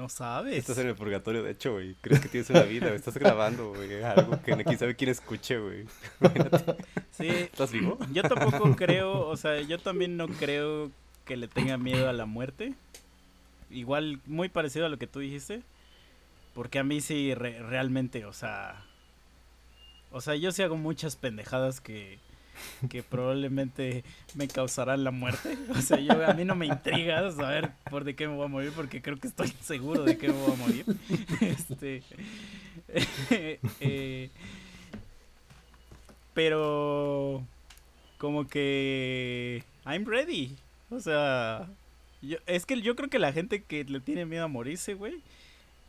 sabes. Estás en el purgatorio, de hecho, güey. Crees que tienes una vida, güey. Estás grabando, güey. Algo que quién sabe quién escuche, güey. Sí, ¿Estás vivo? yo tampoco creo, o sea, yo también no creo que le tenga miedo a la muerte. Igual, muy parecido a lo que tú dijiste. Porque a mí sí, re- realmente, o sea... O sea, yo sí hago muchas pendejadas que, que probablemente me causarán la muerte. O sea, yo, a mí no me intriga saber por de qué me voy a morir porque creo que estoy seguro de que me voy a morir. Este... eh, pero como que I'm ready. O sea, yo, es que yo creo que la gente que le tiene miedo a morirse, güey,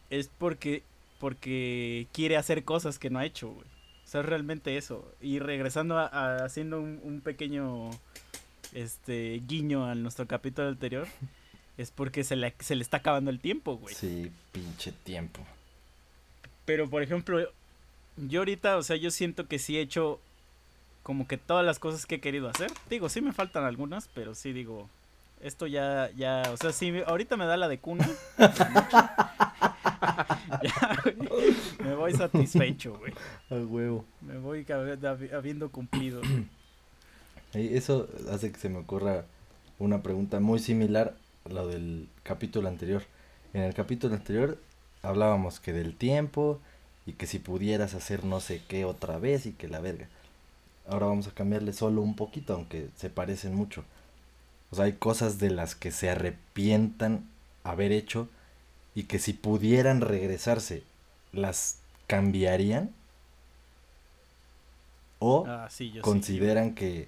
es porque porque quiere hacer cosas que no ha hecho, güey. O sea, es realmente eso. Y regresando a, a- haciendo un, un pequeño este guiño a nuestro capítulo anterior, es porque se le, se le está acabando el tiempo, güey. Sí, pinche tiempo. Pero, por ejemplo, yo ahorita, o sea, yo siento que sí he hecho como que todas las cosas que he querido hacer. Digo, sí me faltan algunas, pero sí digo, esto ya, ya, o sea, sí, ahorita me da la de cuna. ya, güey, me voy satisfecho, güey. A huevo. Me voy hab- hab- habiendo cumplido. Eso hace que se me ocurra una pregunta muy similar a lo del capítulo anterior. En el capítulo anterior hablábamos que del tiempo y que si pudieras hacer no sé qué otra vez y que la verga. Ahora vamos a cambiarle solo un poquito, aunque se parecen mucho. O sea, hay cosas de las que se arrepientan haber hecho y que si pudieran regresarse, ¿las cambiarían? O Ah, sí, yo sí. consideran que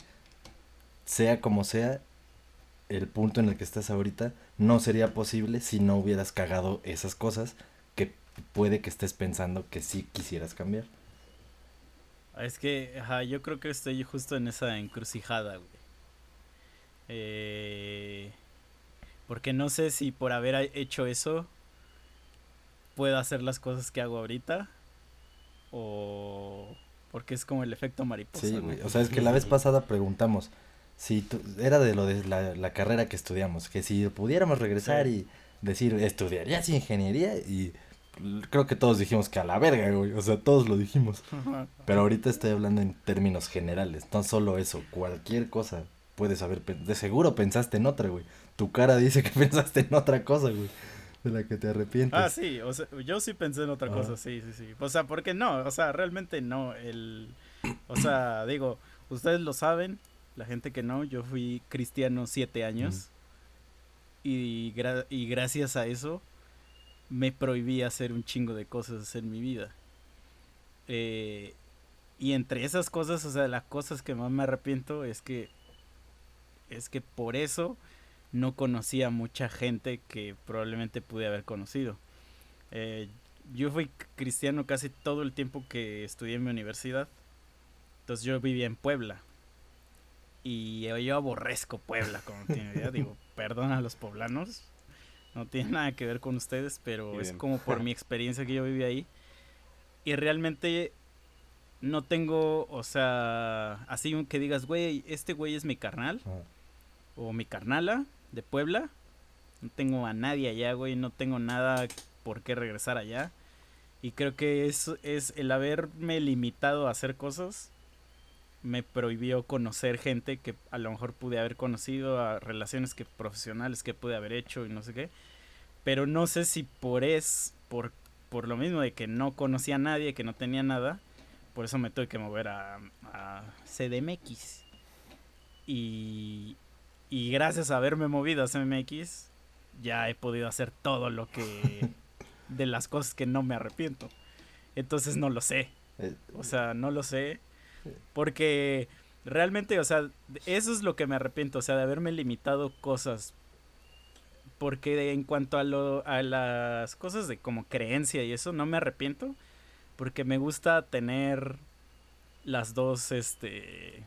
sea como sea, el punto en el que estás ahorita no sería posible si no hubieras cagado esas cosas que puede que estés pensando que sí quisieras cambiar. Es que, ajá, yo creo que estoy justo en esa encrucijada, güey. Eh, porque no sé si por haber hecho eso puedo hacer las cosas que hago ahorita o porque es como el efecto mariposa. Sí, ¿no? güey. O sea, es que la vez pasada preguntamos si tú- era de lo de la, la carrera que estudiamos, que si pudiéramos regresar Sí. y decir, estudiarías ingeniería y creo que todos dijimos que a la verga, güey, o sea, todos lo dijimos. Pero ahorita estoy hablando en términos generales, no solo eso, cualquier cosa puedes haber, de seguro pensaste en otra, güey. Tu cara dice que pensaste en otra cosa, güey, de la que te arrepientes. Ah, sí, o sea, yo sí pensé en otra Ah. cosa, sí, sí, sí. O sea, ¿por qué no? O sea, realmente no. El, o sea, digo, ustedes lo saben, la gente que no, yo fui cristiano siete años y, gra- y gracias a eso me prohibí hacer un chingo de cosas en mi vida. Eh, y entre esas cosas, o sea, las cosas que más me arrepiento es que es que por eso no conocía mucha gente que probablemente pude haber conocido. Eh, yo fui cristiano casi todo el tiempo que estudié en mi universidad. Entonces yo vivía en Puebla. Y yo, aborrezco Puebla, tiene idea. Digo, perdón a los poblanos. No tiene nada que ver con ustedes, pero es como por mi experiencia que yo viví ahí. Y realmente no tengo, o sea, así un que digas, güey, este güey es mi carnal Ah, o mi carnala de Puebla. No tengo a nadie allá, güey. No tengo nada por qué regresar allá. Y creo que eso es el haberme limitado a hacer cosas. Me prohibió conocer gente que a lo mejor pude haber conocido, a relaciones que profesionales que pude haber hecho y no sé qué. Pero no sé si por es, por, por lo mismo de que no conocía a nadie, que no tenía nada, por eso me tuve que mover a, a CDMX. Y, y gracias a haberme movido a CMX, ya he podido hacer todo lo que. de las cosas que no me arrepiento. Entonces no lo sé. eh, O sea, no lo sé. Porque realmente, o sea, eso es lo que me arrepiento. O sea, de haberme limitado cosas. Porque en cuanto a, lo, a las cosas de como creencia y eso, no me arrepiento. Porque me gusta tener las dos, este...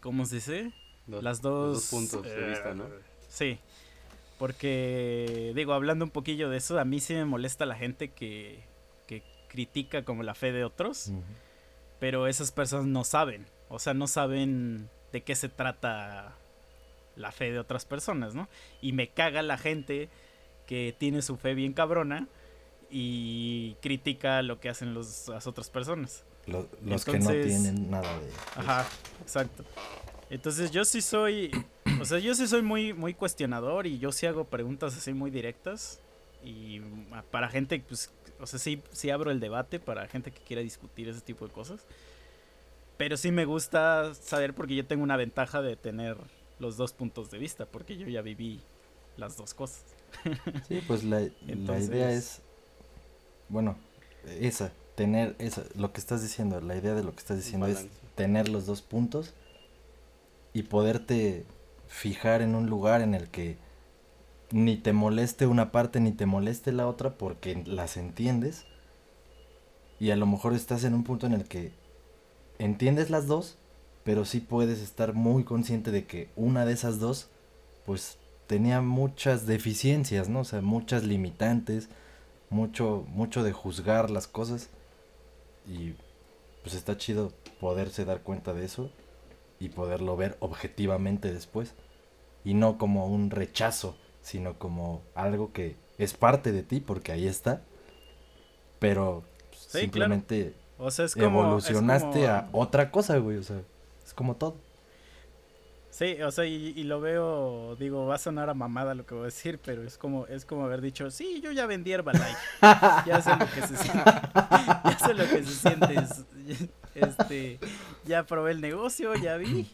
¿Cómo se dice? Dos- las los dos, puntos de eh, vista, ¿no? Sí. Porque, digo, hablando un poquillo de eso, a mí sí me molesta la gente que, que critica como la fe de otros, pero esas personas no saben. O sea, no saben de qué se trata la fe de otras personas, ¿no? Y me caga la gente que tiene su fe bien cabrona y critica lo que hacen los, las otras personas. Lo- los que no tienen nada de... Ajá, exacto. Entonces yo sí soy, o sea, yo sí soy muy, muy cuestionador y yo sí hago preguntas así muy directas y para gente, pues, o sea, sí, sí abro el debate para gente que quiera discutir ese tipo de cosas. Pero sí me gusta saber porque yo tengo una ventaja de tener los dos puntos de vista porque yo ya viví las dos cosas. Sí, pues la, la Entonces- idea es, bueno, esa, tener esa, lo que estás diciendo, la idea de lo que estás diciendo es tener los dos puntos y poderte fijar en un lugar en el que ni te moleste una parte ni te moleste la otra porque las entiendes. Y a lo mejor estás en un punto en el que entiendes las dos pero sí puedes estar muy consciente de que una de esas dos pues tenía muchas deficiencias, ¿no? O sea, muchas limitantes, mucho mucho de juzgar las cosas. Y pues está chido poderse dar cuenta de eso y poderlo ver objetivamente después y no como un rechazo, sino como algo que es parte de ti porque ahí está, pero claro. simplemente O sea, es como... es evolucionaste como- a otra cosa, güey, o sea, es como todo. Sí, o sea, y, y lo veo, digo, va a sonar a mamada lo que voy a decir, pero es como, es como haber dicho, sí, yo ya vendí Herbalife, ya sé lo que se siente, ya sé lo que se siente, es- este, ya probé el negocio, ya vi,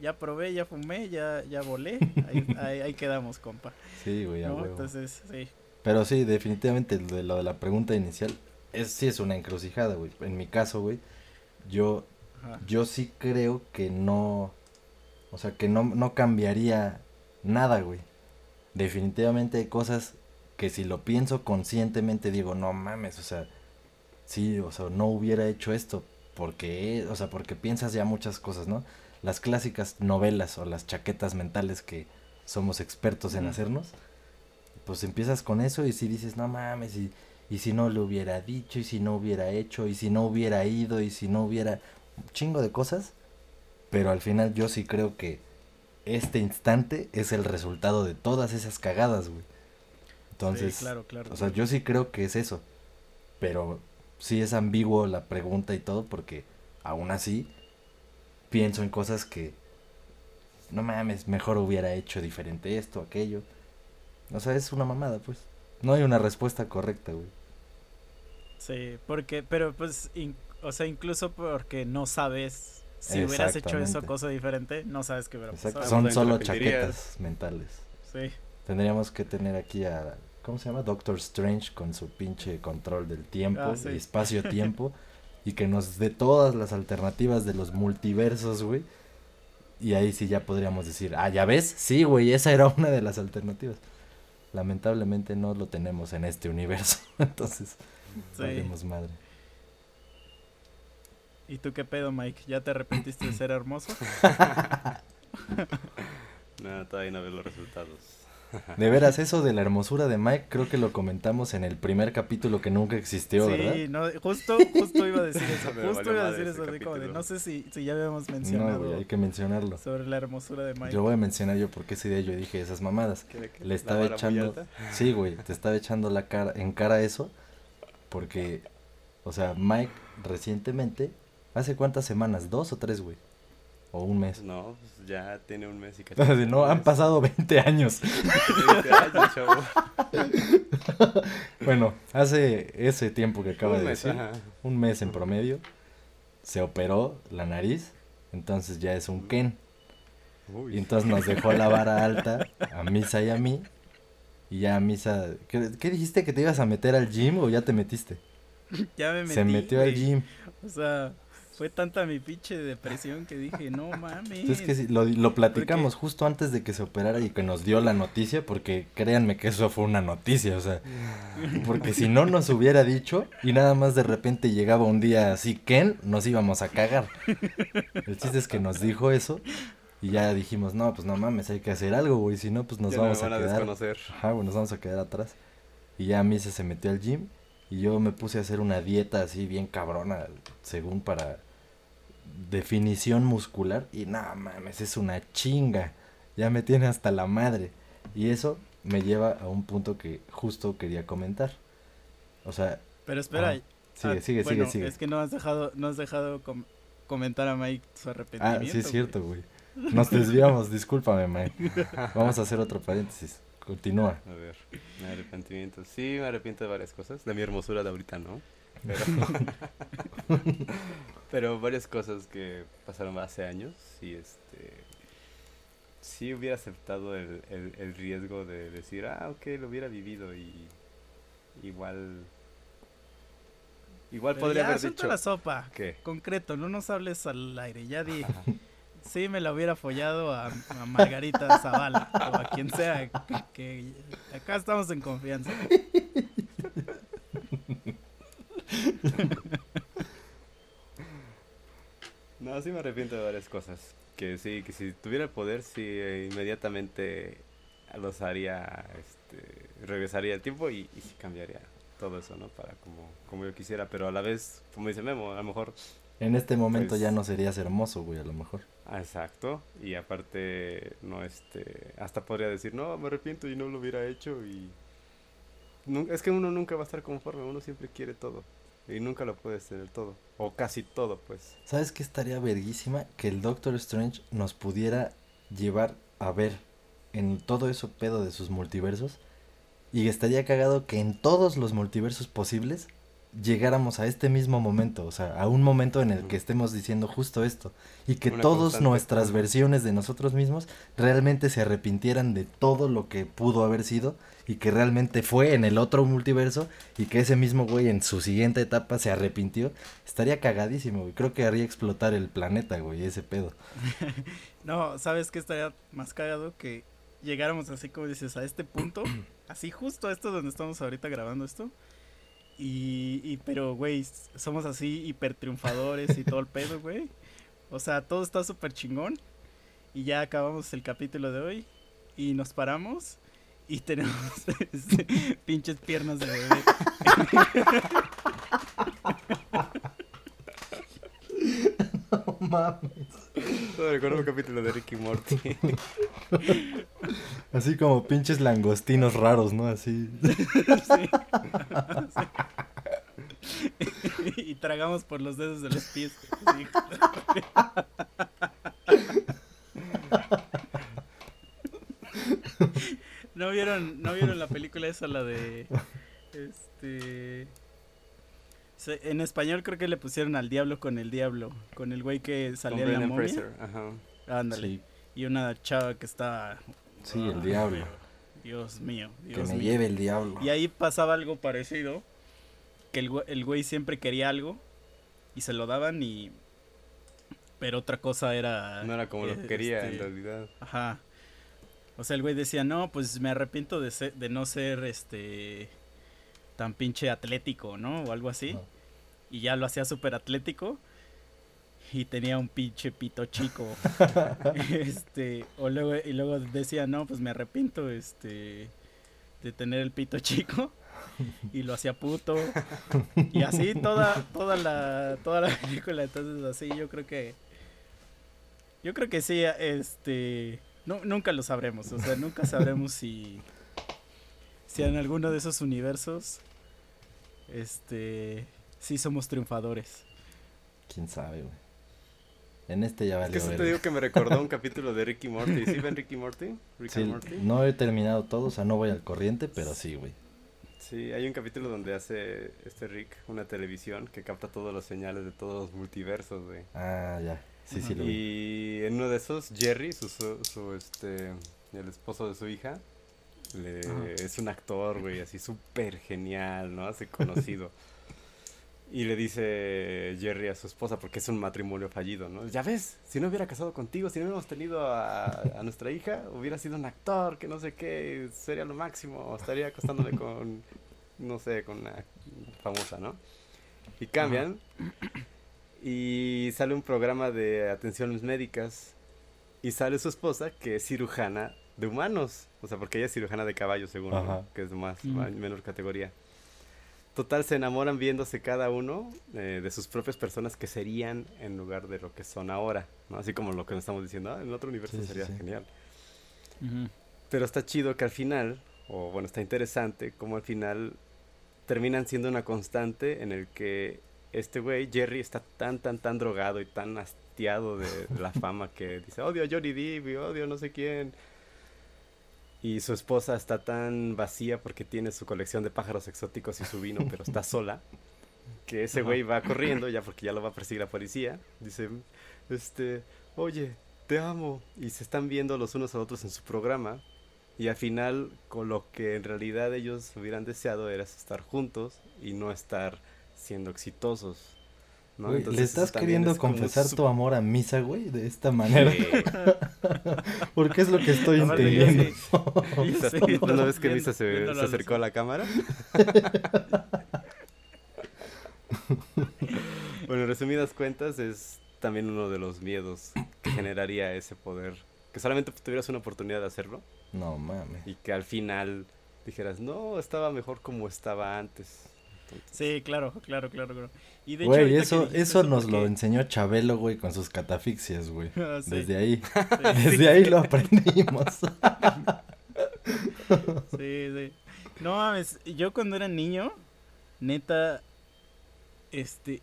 ya probé, ya fumé, ya, ya volé, ahí, ahí, ahí quedamos, compa, Sí, güey, ¿no? Entonces, sí, Pero sí, definitivamente lo de, lo de la pregunta inicial es sí es una encrucijada, güey. En mi caso, güey, yo ajá, yo sí creo que no o sea, que no no cambiaría nada, güey. Definitivamente hay cosas que si lo pienso conscientemente digo, no mames, o sea, sí, o sea, no hubiera hecho esto porque, o sea, porque piensas ya muchas cosas, ¿no? Las clásicas novelas o las chaquetas mentales que somos expertos en hacernos, pues empiezas con eso y si dices, no mames, y, y si no le hubiera dicho, y si no hubiera hecho, y si no hubiera ido, y si no hubiera un chingo de cosas, Pero al final yo sí creo que este instante es el resultado de todas esas cagadas, güey. Entonces, Sí, claro, claro. o sea, yo sí creo que es eso. Pero sí es ambiguo la pregunta y todo porque aún así pienso en cosas que no mames, mejor hubiera hecho diferente esto, aquello. O sea, es una mamada, pues. No hay una respuesta correcta, güey. Sí, porque, pero pues, in- o sea, incluso porque no sabes si hubieras hecho eso cosa diferente, no sabes qué hubiera pasado. Son pues, solo chaquetas mentales. Sí, Tendríamos que tener aquí a, ¿cómo se llama? Doctor Strange con su pinche control del tiempo, Ah, sí. espacio-tiempo, y que nos dé todas las alternativas de los multiversos, güey. Y ahí sí ya podríamos decir, ah, ¿ya ves? Sí, güey, esa era una de las alternativas. Lamentablemente no lo tenemos en este universo, entonces sí. madre. ¿Y tú qué pedo, Mike? ¿Ya te arrepentiste de ser hermoso? No, todavía no veo los resultados. De veras, eso de la hermosura de Mike, creo que lo comentamos en el primer capítulo que nunca existió, ¿verdad? sí, no, justo, justo iba a decir eso, Me justo iba a decir eso, así como de, no sé si, si ya habíamos No, mencionado güey, hay que mencionarlo. sobre la hermosura de Mike. Yo voy a mencionar yo porque ese día yo dije esas mamadas. ¿Qué- qué- Le estaba echando. Sí, güey, te estaba echando la cara en cara eso. Porque, o sea, Mike recientemente, ¿hace cuántas semanas? ¿Dos o tres, güey? O un mes. No, pues ya tiene un mes y. Entonces, no, han pasado 20 años. 20 años, chavo. Bueno, hace ese tiempo que acaba Un de mes, decir, ajá. un mes en promedio, se operó la nariz. Entonces ya es un Ken. Uy. Y entonces nos dejó la vara alta a Misa y a mí. Y ya a Misa. ¿Qué, qué dijiste? ¿Que te ibas a meter al gym o ya te metiste? ya me metí, Se metió al gym. O sea, fue tanta mi pinche depresión que dije, no mames. Es que sí, lo, lo platicamos justo antes de que se operara y que nos dio la noticia, porque créanme que eso fue una noticia, o sea, porque si no nos hubiera dicho y nada más de repente llegaba un día así Ken, nos íbamos a cagar. El chiste es que nos dijo eso y ya dijimos, no, pues no mames, hay que hacer algo, güey, si no, pues nos Ya no me vamos van a a quedar. desconocer. Ajá, güey, nos vamos a quedar atrás. Y ya a mí se, se metió al gym y yo me puse a hacer una dieta así bien cabrona, según para definición muscular. Y nada mames, es una chinga. Ya me tiene hasta la madre. Y eso me lleva a un punto que justo quería comentar. O sea, Pero espera, Ajá. sigue, ah, sigue, bueno, sigue, sigue. Es que no has dejado, no has dejado com- comentar a Mike su Ah, arrepentimiento. sí es cierto, güey. Nos desviamos, discúlpame, Mike. Vamos a hacer otro paréntesis. Continúa. A ver, me arrepentimiento. Sí, me arrepiento de varias cosas. De mi hermosura de ahorita, ¿no? Pero, pero varias cosas que pasaron hace años y este... Sí hubiera aceptado el, el, el riesgo de decir, ah, ok, lo hubiera vivido y igual... Igual Pero podría ya, haber dicho... la sopa. ¿Qué? Concreto, no nos hables al aire. Ya di. Sí, me la hubiera follado a, a Margarita Zavala o a quien sea. Que, que acá estamos en confianza. No, sí me arrepiento de varias cosas. Que sí, que si tuviera el poder, sí, eh, inmediatamente los haría, este, regresaría el tiempo y, y cambiaría todo eso, ¿no? Para como, como yo quisiera, pero a la vez, como dice Memo, a lo mejor, En este momento Pues- ya no serías hermoso, güey, a lo mejor. ah, exacto, y aparte, no, este, hasta podría decir, no, me arrepiento y no lo hubiera hecho y... es que uno nunca va a estar conforme, uno siempre quiere todo y nunca lo puedes tener todo, o casi todo, pues. ¿Sabes qué estaría verguísima? Que el Doctor Strange nos pudiera llevar a ver en todo eso pedo de sus multiversos. Y estaría cagado que en todos los multiversos posibles llegáramos a este mismo momento. O sea, a un momento en el que estemos diciendo justo esto. Y que todas nuestras versiones de nosotros mismos realmente se arrepintieran de todo lo que pudo haber sido. Y que realmente fue en el otro multiverso. Y que ese mismo güey en su siguiente etapa se arrepintió. Estaría cagadísimo, güey. Creo que haría explotar el planeta, güey, ese pedo. No, ¿sabes qué estaría más cagado? Que llegáramos así como dices, a este punto, así justo a esto donde estamos ahorita grabando esto. Y, y pero, güey, somos así hiper triunfadores y todo el pedo, güey. O sea, todo está súper chingón. Y ya acabamos el capítulo de hoy. Y nos paramos. Y tenemos este, pinches piernas de bebé. No mames. Recuerdo un capítulo de Ricky Morty. Así como pinches langostinos raros, ¿no? Así. Sí. y tragamos por los dedos de los pies. Sí. ¿No vieron, ¿No vieron la película esa, la de... Este... En español creo que le pusieron al diablo con el diablo, con el güey que salía en la momia. Fraser. Ajá. Ándale. Sí, Y una chava que está... sí, el Ah, diablo. Dios mío, Que Dios me mío. lleve el diablo. Y ahí pasaba algo parecido, que el, el güey siempre quería algo y se lo daban y... Pero otra cosa era... No era como lo eh, que quería en este, realidad. Ajá. O sea, el güey decía, no, pues me arrepiento de, ser- de no ser, este, tan pinche atlético, ¿no? O algo así. Y ya lo hacía súper atlético. Y tenía un pinche pito chico. este, o luego, y luego decía, no, pues me arrepiento, este, de tener el pito chico. Y lo hacía puto. Y así toda, toda la, toda la película. Entonces así yo creo que, yo creo que sí, este, no, nunca lo sabremos. O sea, nunca sabremos si, si en alguno de esos universos, este, sí somos triunfadores. Quién sabe, güey. En este ya Es valió que eso te digo que me recordó un capítulo de Ricky Morty. ¿Sí ven Ricky Morty? Rick Sí, Morty. no he terminado todo, o sea, no voy al corriente, pero sí, güey. Sí, hay un capítulo donde hace este Rick una televisión que capta todos los señales de todos los multiversos, güey. Ah, ya. Sí, sí, lo vi. Y en uno de esos, Jerry, su, su, su, este, el esposo de su hija, le- es un actor, güey, así súper genial, ¿no? Hace conocido. y le dice Jerry a su esposa, porque es un matrimonio fallido, ¿no? Ya ves, si no hubiera casado contigo, si no hubiéramos tenido a, a nuestra hija, hubiera sido un actor, que no sé qué, sería lo máximo, estaría acostándome con, no sé, con una famosa, ¿no? Y cambian. Y sale un programa de atenciones médicas. Y sale su esposa, que es cirujana de humanos. O sea, porque ella es cirujana de caballos, según, ¿no? Que es de más, Mm. menor categoría. Total, se enamoran viéndose cada uno eh, de sus propias personas que serían en lugar de lo que son ahora. ¿no? Así como lo que nos estamos diciendo, "Ah, en otro universo Sí, sería sí. genial. Pero está chido que al final, o bueno, está interesante, como al final terminan siendo una constante en el que este güey, Jerry, está tan, tan, tan drogado y tan hastiado de, de la fama que dice, odio a Johnny Depp y odio a no sé quién. Y su esposa está tan vacía porque tiene su colección de pájaros exóticos y su vino, pero está sola. Que ese güey va corriendo, ya porque ya lo va a perseguir la policía. Dice, este, oye, te amo. Y se están viendo los unos a los otros en su programa. Y al final, con lo que en realidad ellos hubieran deseado era estar juntos y no estar siendo exitosos. ¿No? Güey, Entonces, ¿Le estás queriendo es confesar su- tu amor a misa, güey? De esta manera. Sí. Porque es lo que estoy yo entendiendo. sí- Sí, ¿Una vez que Misa se, se acercó a la cámara? bueno, en resumidas cuentas, es también uno de los miedos que generaría ese poder. Que solamente tuvieras una oportunidad de hacerlo No mames. y que al final dijeras, no, estaba mejor como estaba antes. Entonces, Sí, claro, claro, claro, claro. Y de hecho, Güey, eso, eso nos lo enseñó Chabelo, güey, con sus catafixias, güey. Ah, sí, Desde ahí. sí, Desde ahí lo aprendimos. sí, sí. No mames, yo cuando era niño, neta, este,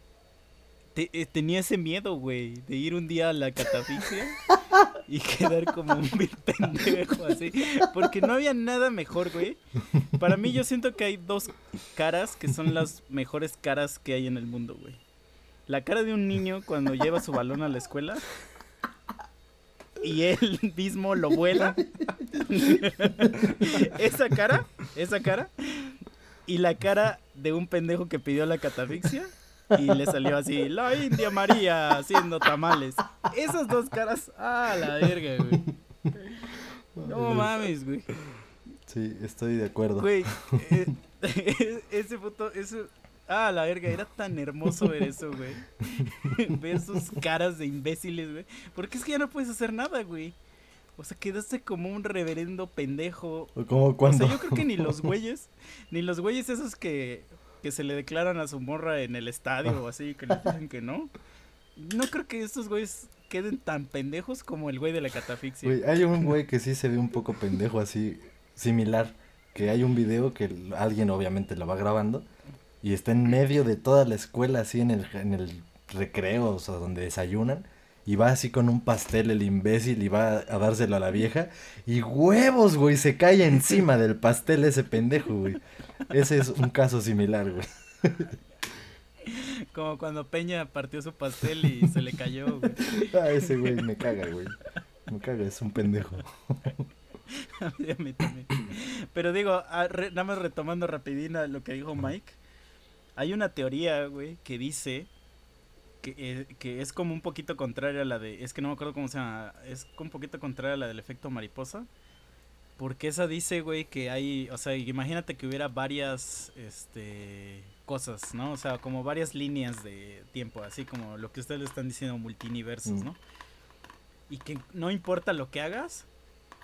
te- eh, tenía ese miedo, güey, de ir un día a la catafixia y quedar como un vil pendejo así, porque no había nada mejor, güey. Para mí yo siento que hay dos caras que son las mejores caras que hay en el mundo, güey. La cara de un niño cuando lleva su balón a la escuela y él mismo lo vuela. esa cara, esa cara. Y la cara de un pendejo que pidió la catafixia y le salió así, la India María haciendo tamales. Esas dos caras, ah, la verga, güey. No mames, güey. Sí, estoy de acuerdo. Güey, eh, ese foto, eso, ah, la verga, era tan hermoso ver eso, güey. ver sus caras de imbéciles, güey. Porque es que ya no puedes hacer nada, güey. O sea, quedaste como un reverendo pendejo. O Como cuando. O sea, yo creo que ni los güeyes, ni los güeyes esos que, que se le declaran a su morra en el estadio o así, que le dicen que no. No creo que estos güeyes queden tan pendejos como el güey de la catafixia. Güey, hay un güey que sí se ve un poco pendejo así, similar. Que hay un video que alguien obviamente lo va grabando y está en medio de toda la escuela, así en el, en el recreo, o sea, donde desayunan. Y va así con un pastel el imbécil y va a dárselo a la vieja. Y huevos, güey, se cae encima del pastel ese pendejo, güey. Ese es un caso similar, güey. Como cuando Peña partió su pastel y se le cayó, güey. Ah, ese güey me caga, güey. Me caga, es un pendejo. Pero digo, ah, nada más retomando rapidina lo que dijo Mike. Hay una teoría, güey, que dice que, eh, que es como un poquito contraria a la de... Es que no me acuerdo cómo se llama. Es un poquito contraria a la del efecto mariposa. Porque esa dice, güey, que hay... O sea, imagínate que hubiera varias, este... Cosas, ¿no? O sea, como varias líneas de tiempo, así como lo que ustedes le están diciendo, multiversos, Mm. ¿no? Y que no importa lo que hagas,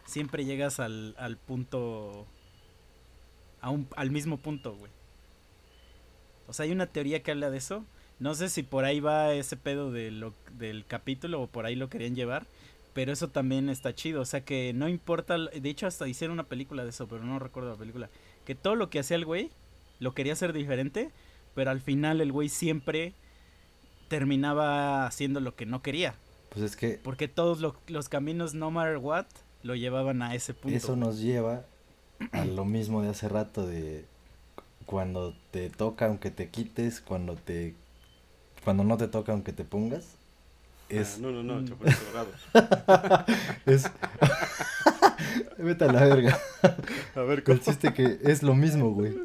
siempre llegas al, al punto. A un, al mismo punto, güey. O sea, hay una teoría que habla de eso. No sé si por ahí va ese pedo de lo, del capítulo o por ahí lo querían llevar. Pero eso también está chido. O sea, que no importa. De hecho, hasta hicieron una película de eso, pero no recuerdo la película. Que todo lo que hacía el güey lo quería hacer diferente. Pero al final el güey siempre terminaba haciendo lo que no quería. Pues es que Porque todos lo- los caminos, no matter what, lo llevaban a ese punto. Eso nos lleva a lo mismo de hace rato de cuando te toca aunque te quites, cuando te cuando no te toca aunque te pongas. Es Ah, no, no, no, Mm. Chaparrito Dorado. es Vete a la verga. A ver, El ¿cómo? chiste que es lo mismo, güey.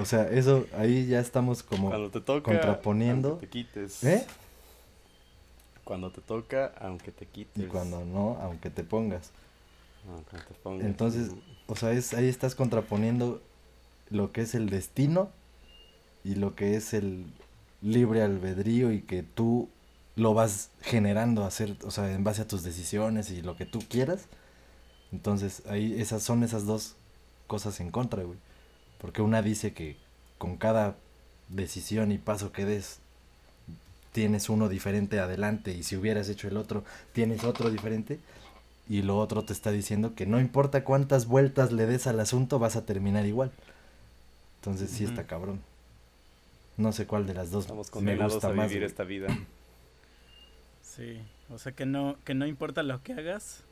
O sea, eso ahí ya estamos como Cuando te toca, contraponiendo. aunque te quites. ¿Eh? Cuando te toca, aunque te quites. y cuando no, aunque te pongas. Aunque te pongas. Entonces. O sea, es, ahí estás contraponiendo lo que es el destino y lo que es el libre albedrío y que tú lo vas generando a hacer, o sea, en base a tus decisiones y lo que tú quieras. Entonces, ahí esas son esas dos cosas en contra, güey. Porque una dice que con cada decisión y paso que des tienes uno diferente adelante y si hubieras hecho el otro tienes otro diferente y lo otro te está diciendo que no importa cuántas vueltas le des al asunto vas a terminar igual. Entonces sí está cabrón. No sé cuál de las dos Estamos me condenados gusta a más. vivir güey. esta vida. Sí, o sea que no, que no importa lo que hagas,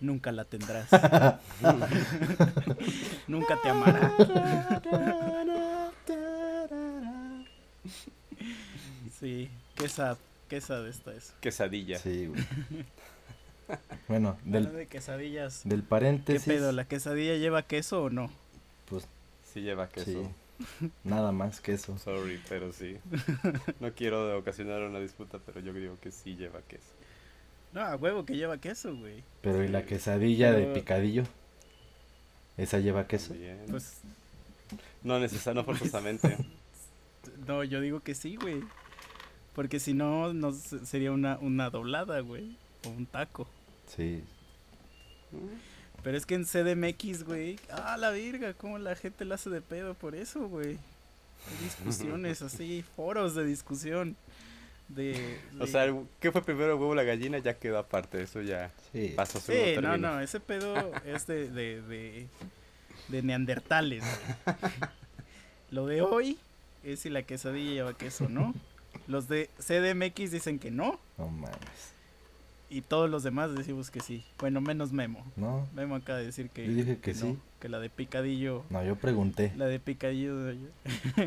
nunca la tendrás. nunca te amará. Sí, qué sad, qué sad está eso. Quesadilla. Sí, güey. Bueno, del, de quesadillas. del ¿Qué paréntesis, pedo? ¿La quesadilla lleva queso o no? pues Sí lleva queso. sí, nada más que eso. Sorry, pero sí. No quiero ocasionar una disputa, pero yo digo que sí lleva queso. No, a huevo que lleva queso, güey. Pero ¿y la quesadilla de picadillo? ¿Esa lleva queso? Pues No necesario, no forzosamente. no, yo digo que sí, güey. Porque si no, no se- sería una, una doblada, güey. O un taco. Sí. Pero es que en CDMX, güey. Ah, la virga, cómo la gente la hace de pedo por eso, güey. Hay discusiones así, foros de discusión. De, O sea, ¿qué fue primero el huevo o la gallina? Ya quedó aparte, eso ya Sí. pasó su Sí, no, no, ese pedo es de, de, de, de neandertales. güey. Lo de hoy es si la quesadilla lleva queso o no. Los de CDMX dicen que no. No mames. Y todos los demás decimos que sí. Bueno, menos Memo. No, Memo acaba de decir que, Yo dije que sí. que la de picadillo. no, yo pregunté. La de picadillo. de-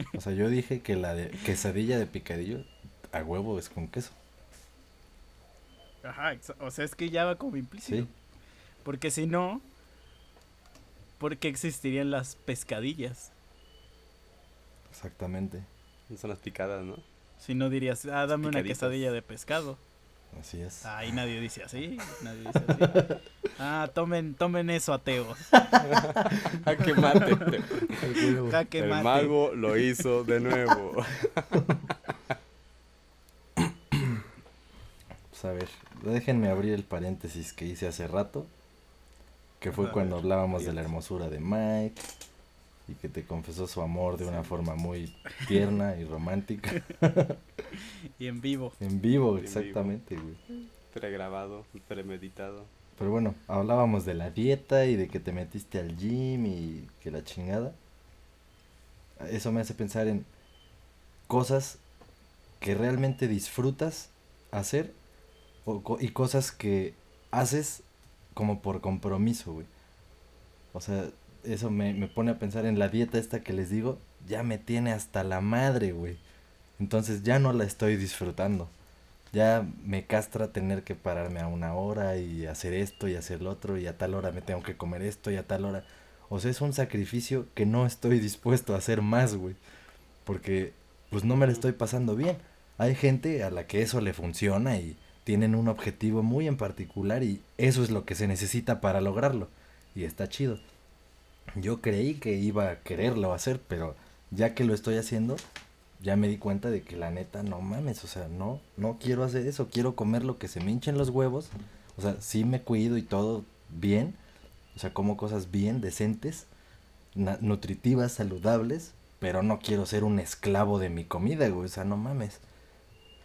O sea, yo dije que la de quesadilla de picadillo a huevo es con queso. Ajá, o sea, es que ya va como implícito. Sí. Porque si no, ¿por qué existirían las pescadillas? Exactamente. Son las picadas, ¿no? Si no dirías, ah, dame una quesadilla de pescado. Así es. Ahí nadie dice así, nadie dice así. Ah, tomen, tomen eso, ateos. ¡A que mate! Jaque El mate. mago lo hizo de nuevo. Pues a ver, déjenme abrir el paréntesis que hice hace rato. Que fue cuando hablábamos de la hermosura de Mike. Y que te confesó su amor de una forma muy tierna y romántica. Y en vivo. En vivo, En vivo. exactamente, güey. Pregrabado, premeditado. Pero bueno, hablábamos de la dieta y de que te metiste al gym y que la chingada. Eso me hace pensar en cosas que realmente disfrutas hacer o y cosas que haces como por compromiso, güey. O sea, eso me, me pone a pensar en la dieta esta que les digo, ya me tiene hasta la madre, güey. Entonces ya no la estoy disfrutando. Ya me castra tener que pararme a una hora y hacer esto y hacer lo otro y a tal hora me tengo que comer esto y a tal hora. O sea, es un sacrificio que no estoy dispuesto a hacer más, güey. Porque pues no me lo estoy pasando bien. Hay gente a la que eso le funciona y tienen un objetivo muy en particular y eso es lo que se necesita para lograrlo. Y está chido. Yo creí que iba a quererlo hacer, pero ya que lo estoy haciendo, ya me di cuenta de que la neta no mames, o sea, no, no quiero hacer eso, quiero comer lo que se me hinchen los huevos, o sea, sí me cuido y todo bien, o sea, como cosas bien, decentes, nutritivas, saludables, pero no quiero ser un esclavo de mi comida, güey, o sea, no mames.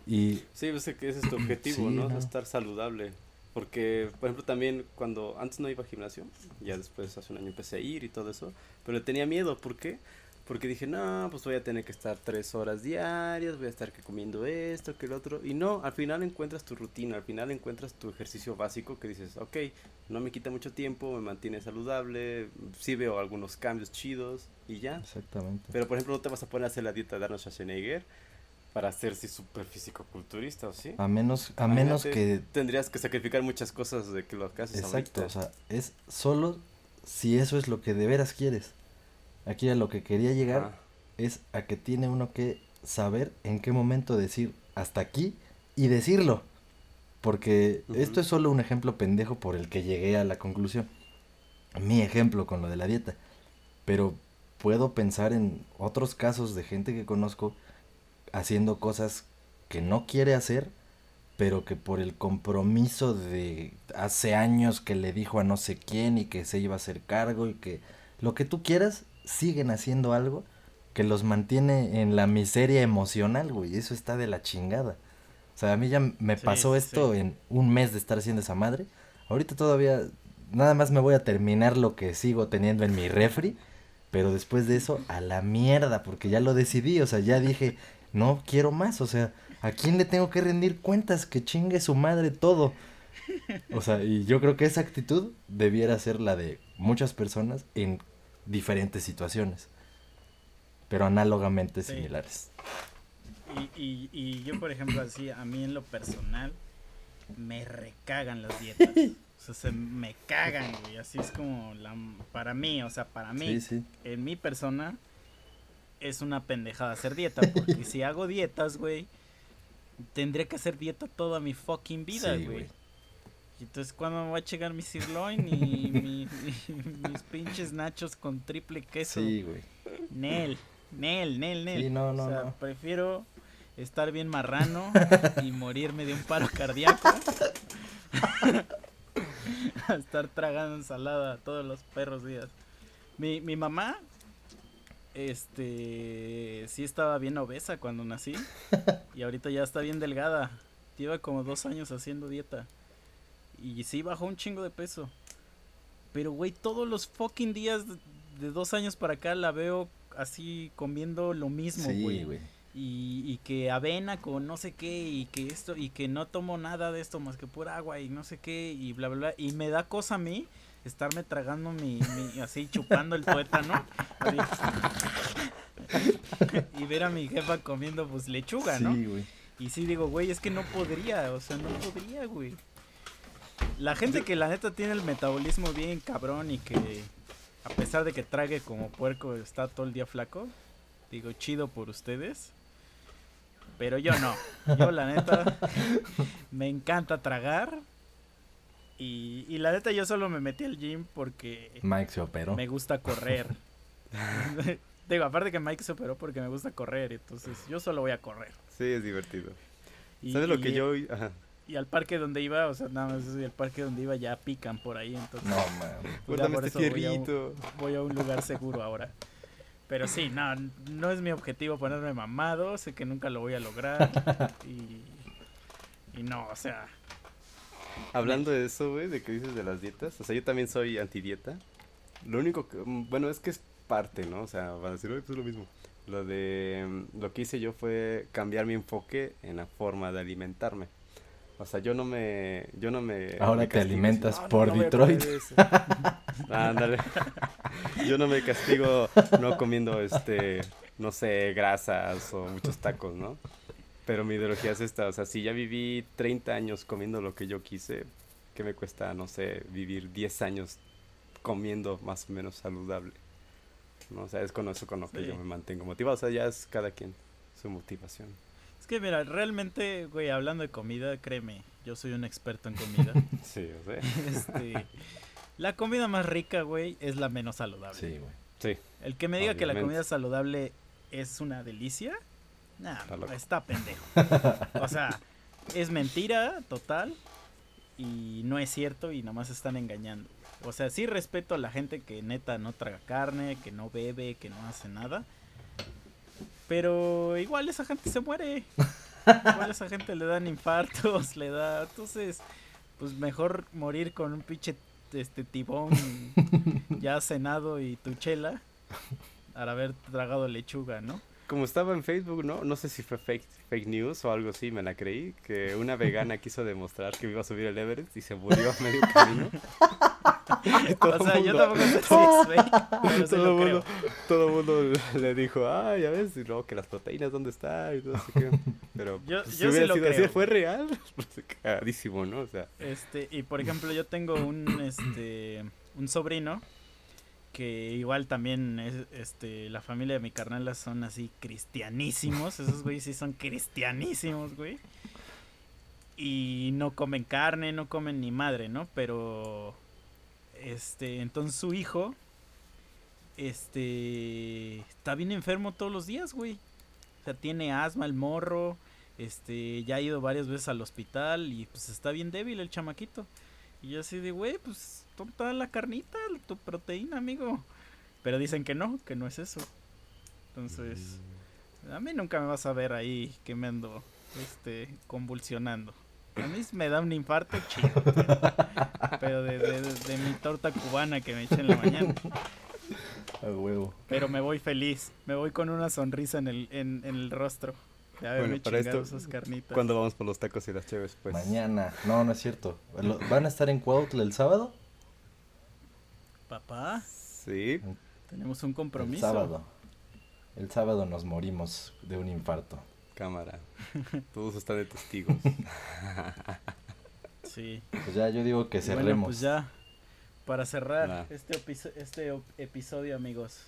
Y Sí, pues es que ese es tu objetivo, Sí, ¿no? no. Estar saludable. Porque, por ejemplo, también cuando antes no iba al gimnasio, ya después hace un año empecé a ir y todo eso, pero tenía miedo, ¿por qué? Porque dije, no, pues voy a tener que estar tres horas diarias, voy a estar que comiendo esto, que el otro. Y no, al final encuentras tu rutina, al final encuentras tu ejercicio básico que dices, ok, no me quita mucho tiempo, me mantiene saludable, sí veo algunos cambios chidos y ya. exactamente. Pero, por ejemplo, no te vas a poner a hacer la dieta de Arnold Schwarzenegger para hacerse súper físico-culturista, ¿o sí? A menos, a menos que Tendrías que sacrificar muchas cosas de que lo que haces Exacto, ahorita. o sea, es solo si eso es lo que de veras quieres. Aquí a lo que quería llegar es a que tiene uno que saber en qué momento decir hasta aquí y decirlo. Porque esto es solo un ejemplo pendejo por el que llegué a la conclusión. Mi ejemplo con lo de la dieta. Pero puedo pensar en otros casos de gente que conozco haciendo cosas que no quiere hacer, pero que por el compromiso de hace años que le dijo a no sé quién y que se iba a hacer cargo y que lo que tú quieras, siguen haciendo algo que los mantiene en la miseria emocional, güey. Eso está de la chingada. O sea, a mí ya me Sí, pasó esto sí. en un mes de estar haciendo esa madre. Ahorita todavía nada más me voy a terminar lo que sigo teniendo en mi refri. Pero después de eso, a la mierda, porque ya lo decidí. O sea, ya dije, no quiero más. O sea, ¿a quién le tengo que rendir cuentas? Que chingue su madre todo. O sea, y yo creo que esa actitud debiera ser la de muchas personas en diferentes situaciones. Pero análogamente Sí. similares. Y, y, y yo, por ejemplo, así, a mí en lo personal, me recagan las dietas. O sea, se me cagan, güey. Así es como la, para mí, o sea, para mí, Sí, sí. en mi persona, es una pendejada hacer dieta. Porque si hago dietas, güey, tendría que hacer dieta toda mi fucking vida, Sí, güey. entonces, ¿cuándo me voy a llegar mi sirloin y mi- mi- mis pinches nachos con triple queso? Sí, güey. Nel, Nel, Nel, Nel. Sí, no, no, o sea, no. prefiero estar bien marrano y morirme de un paro cardíaco a estar tragando ensalada todos los perros días. Mi, mi mamá, este, sí estaba bien obesa cuando nací y ahorita ya está bien delgada. Lleva como dos años haciendo dieta y sí bajó un chingo de peso. Pero, güey, todos los fucking días de, de dos años para acá la veo así comiendo lo mismo, güey. Sí, güey. y, y que avena con no sé qué y que esto y que no tomo nada de esto más que pura agua y no sé qué y bla bla bla y me da cosa a mí estarme tragando mi, mi- así chupando el tuétano así. y ver a mi jefa comiendo pues lechuga, ¿no? Sí, güey. Y sí digo, güey, es que no podría, o sea, no podría, güey. La gente que la neta tiene el metabolismo bien cabrón y que a pesar de que trague como puerco está todo el día flaco, digo, chido por ustedes. Pero yo no. Yo la neta me encanta tragar. Y, y la neta yo solo me metí al gym porque Mike se operó. me gusta correr. Digo, aparte que Mike se operó porque me gusta correr, entonces yo solo voy a correr. Sí, es divertido. Y- ¿Sabes lo y- que yo... Ajá. Y al parque donde iba, o sea, nada más el parque donde iba ya pican por ahí, entonces No, mames. ya Guárdame por este eso voy a, un, fierrito. voy a un lugar seguro ahora. Pero sí, no, no es mi objetivo ponerme mamado, sé que nunca lo voy a lograr y, y no, o sea, Hablando de eso, güey, de que dices de las dietas, o sea, yo también soy antidieta. Lo único que, bueno, es que es parte, ¿no? O sea, van a decir, "Ay, pues es lo mismo. Lo de, mm, lo que hice yo fue cambiar mi enfoque en la forma de alimentarme. O sea, yo no me, yo no me... Ahora me te alimentas así, "No, por no Detroit". comer eso". Ándale. Yo no me castigo no comiendo, este, no sé, grasas o muchos tacos, ¿no? Pero mi ideología es esta, o sea, si ya viví 30 años comiendo lo que yo quise, ¿qué me cuesta, no sé, vivir 10 años comiendo más o menos saludable? ¿No? O sea, es con eso con lo que Sí. yo me mantengo motivado, o sea, ya es cada quien su motivación. Es que mira, realmente, güey, hablando de comida, créeme, yo soy un experto en comida. Sí, o sea, este, la comida más rica, güey, es la menos saludable. Sí, güey. sí. El que me diga que la comida saludable es una delicia, nah, Está loco. está pendejo. O sea, es mentira total y no es cierto y nomás están engañando. O sea, sí respeto a la gente que neta no traga carne, que no bebe, que no hace nada. Pero igual esa gente se muere. Igual esa gente le dan infartos, le da... Entonces, pues mejor morir con un pinche este tibón ya cenado y tu chela al haber tragado lechuga, ¿no? Como estaba en Facebook, ¿no? No sé si fue fake, fake news o algo así, me la creí, que una vegana quiso demostrar que iba a subir el Everest y se murió a medio camino. Todo O sea, yo tampoco sé si es fake, pero sí todo lo el mundo, creo. todo mundo le dijo, ah, ya ves, y luego que las proteínas, ¿dónde está? Y todo así que, pero Yo- pues, si yo sí hubiera lo sido así, fue real, pues cagadísimo, ¿no? O sea, Este, y por ejemplo, yo tengo un este un sobrino que igual también es este la familia de mi carnala son así cristianísimos, esos güeyes sí son cristianísimos, güey. Y no comen carne, no comen ni madre, ¿no? Pero este, entonces su hijo este está bien enfermo todos los días, güey. O sea, tiene asma el morro, este, ya ha ido varias veces al hospital y pues está bien débil el chamaquito. Y yo así de, güey, pues toda la carnita, tu proteína, amigo. Pero dicen que no, que no es eso. Entonces, a mí nunca me vas a ver ahí que me ando este, convulsionando. A mí me da un infarto chido. Pero de, de- de- de mi torta cubana que me eché en la mañana. A huevo. Pero me voy feliz. Me voy con una sonrisa en el, en, en el rostro. Haberme Bueno, para esto, esas carnitas. ¿cuándo vamos por los tacos y las chéves? Pues Mañana. No, no es cierto. ¿Van a estar en Cuautla el sábado? Papá, Sí, tenemos un El compromiso. sábado. El sábado nos morimos de un infarto. cámara. Todos están de testigos. Sí. Pues ya yo digo que cerremos. Bueno, pues ya. Para cerrar este, este episodio, amigos.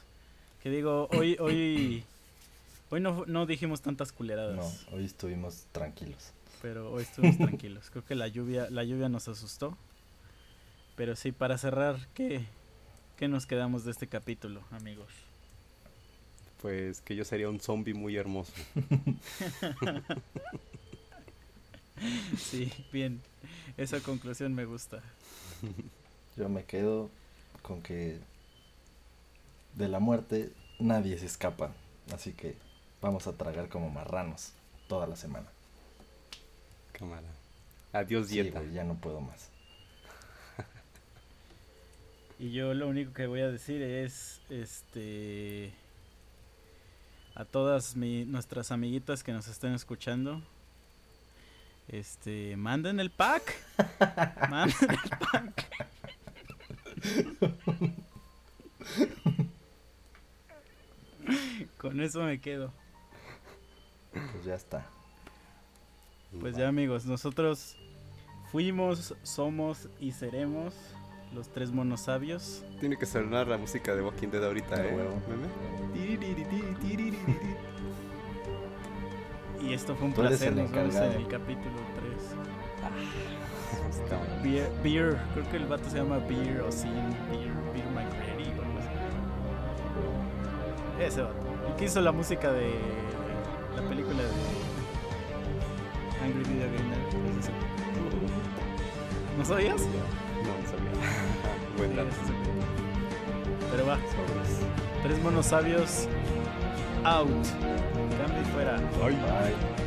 Que digo, hoy, hoy, hoy no, no dijimos tantas culeradas. No, hoy estuvimos tranquilos. pero hoy estuvimos tranquilos. Creo que la lluvia, la lluvia nos asustó. Pero sí, para cerrar, ¿qué, qué nos quedamos de este capítulo, amigos? Pues que yo sería un zombie muy hermoso. Sí, bien. Esa conclusión me gusta. Yo me quedo con que de la muerte nadie se escapa. Así que vamos a tragar como marranos toda la semana. Cámara. Adiós, Sí, dieta. güey, ya no puedo más. Y yo lo único que voy a decir es, este, a todas mi, nuestras amiguitas que nos estén escuchando, este, manden el pack, manden el pack. Con eso me quedo. Pues ya está. Pues ya amigos, nosotros fuimos, somos y seremos los tres monos sabios. Tiene que sonar la música de Walking Dead ahorita, ¿eh? huevo. Meme. Y esto fue un Tú placer, nos vemos en el capítulo 3. Está bueno. Beer, Beer, creo que el vato se llama Beer o Sin Beer, Beer McCready o algo así. Ese vato. El que hizo la música de la película de Angry Video Gamer. ese. ¿No sabías? Pero va, Sobres. tres monos sabios out. Cambio y fuera. Bye.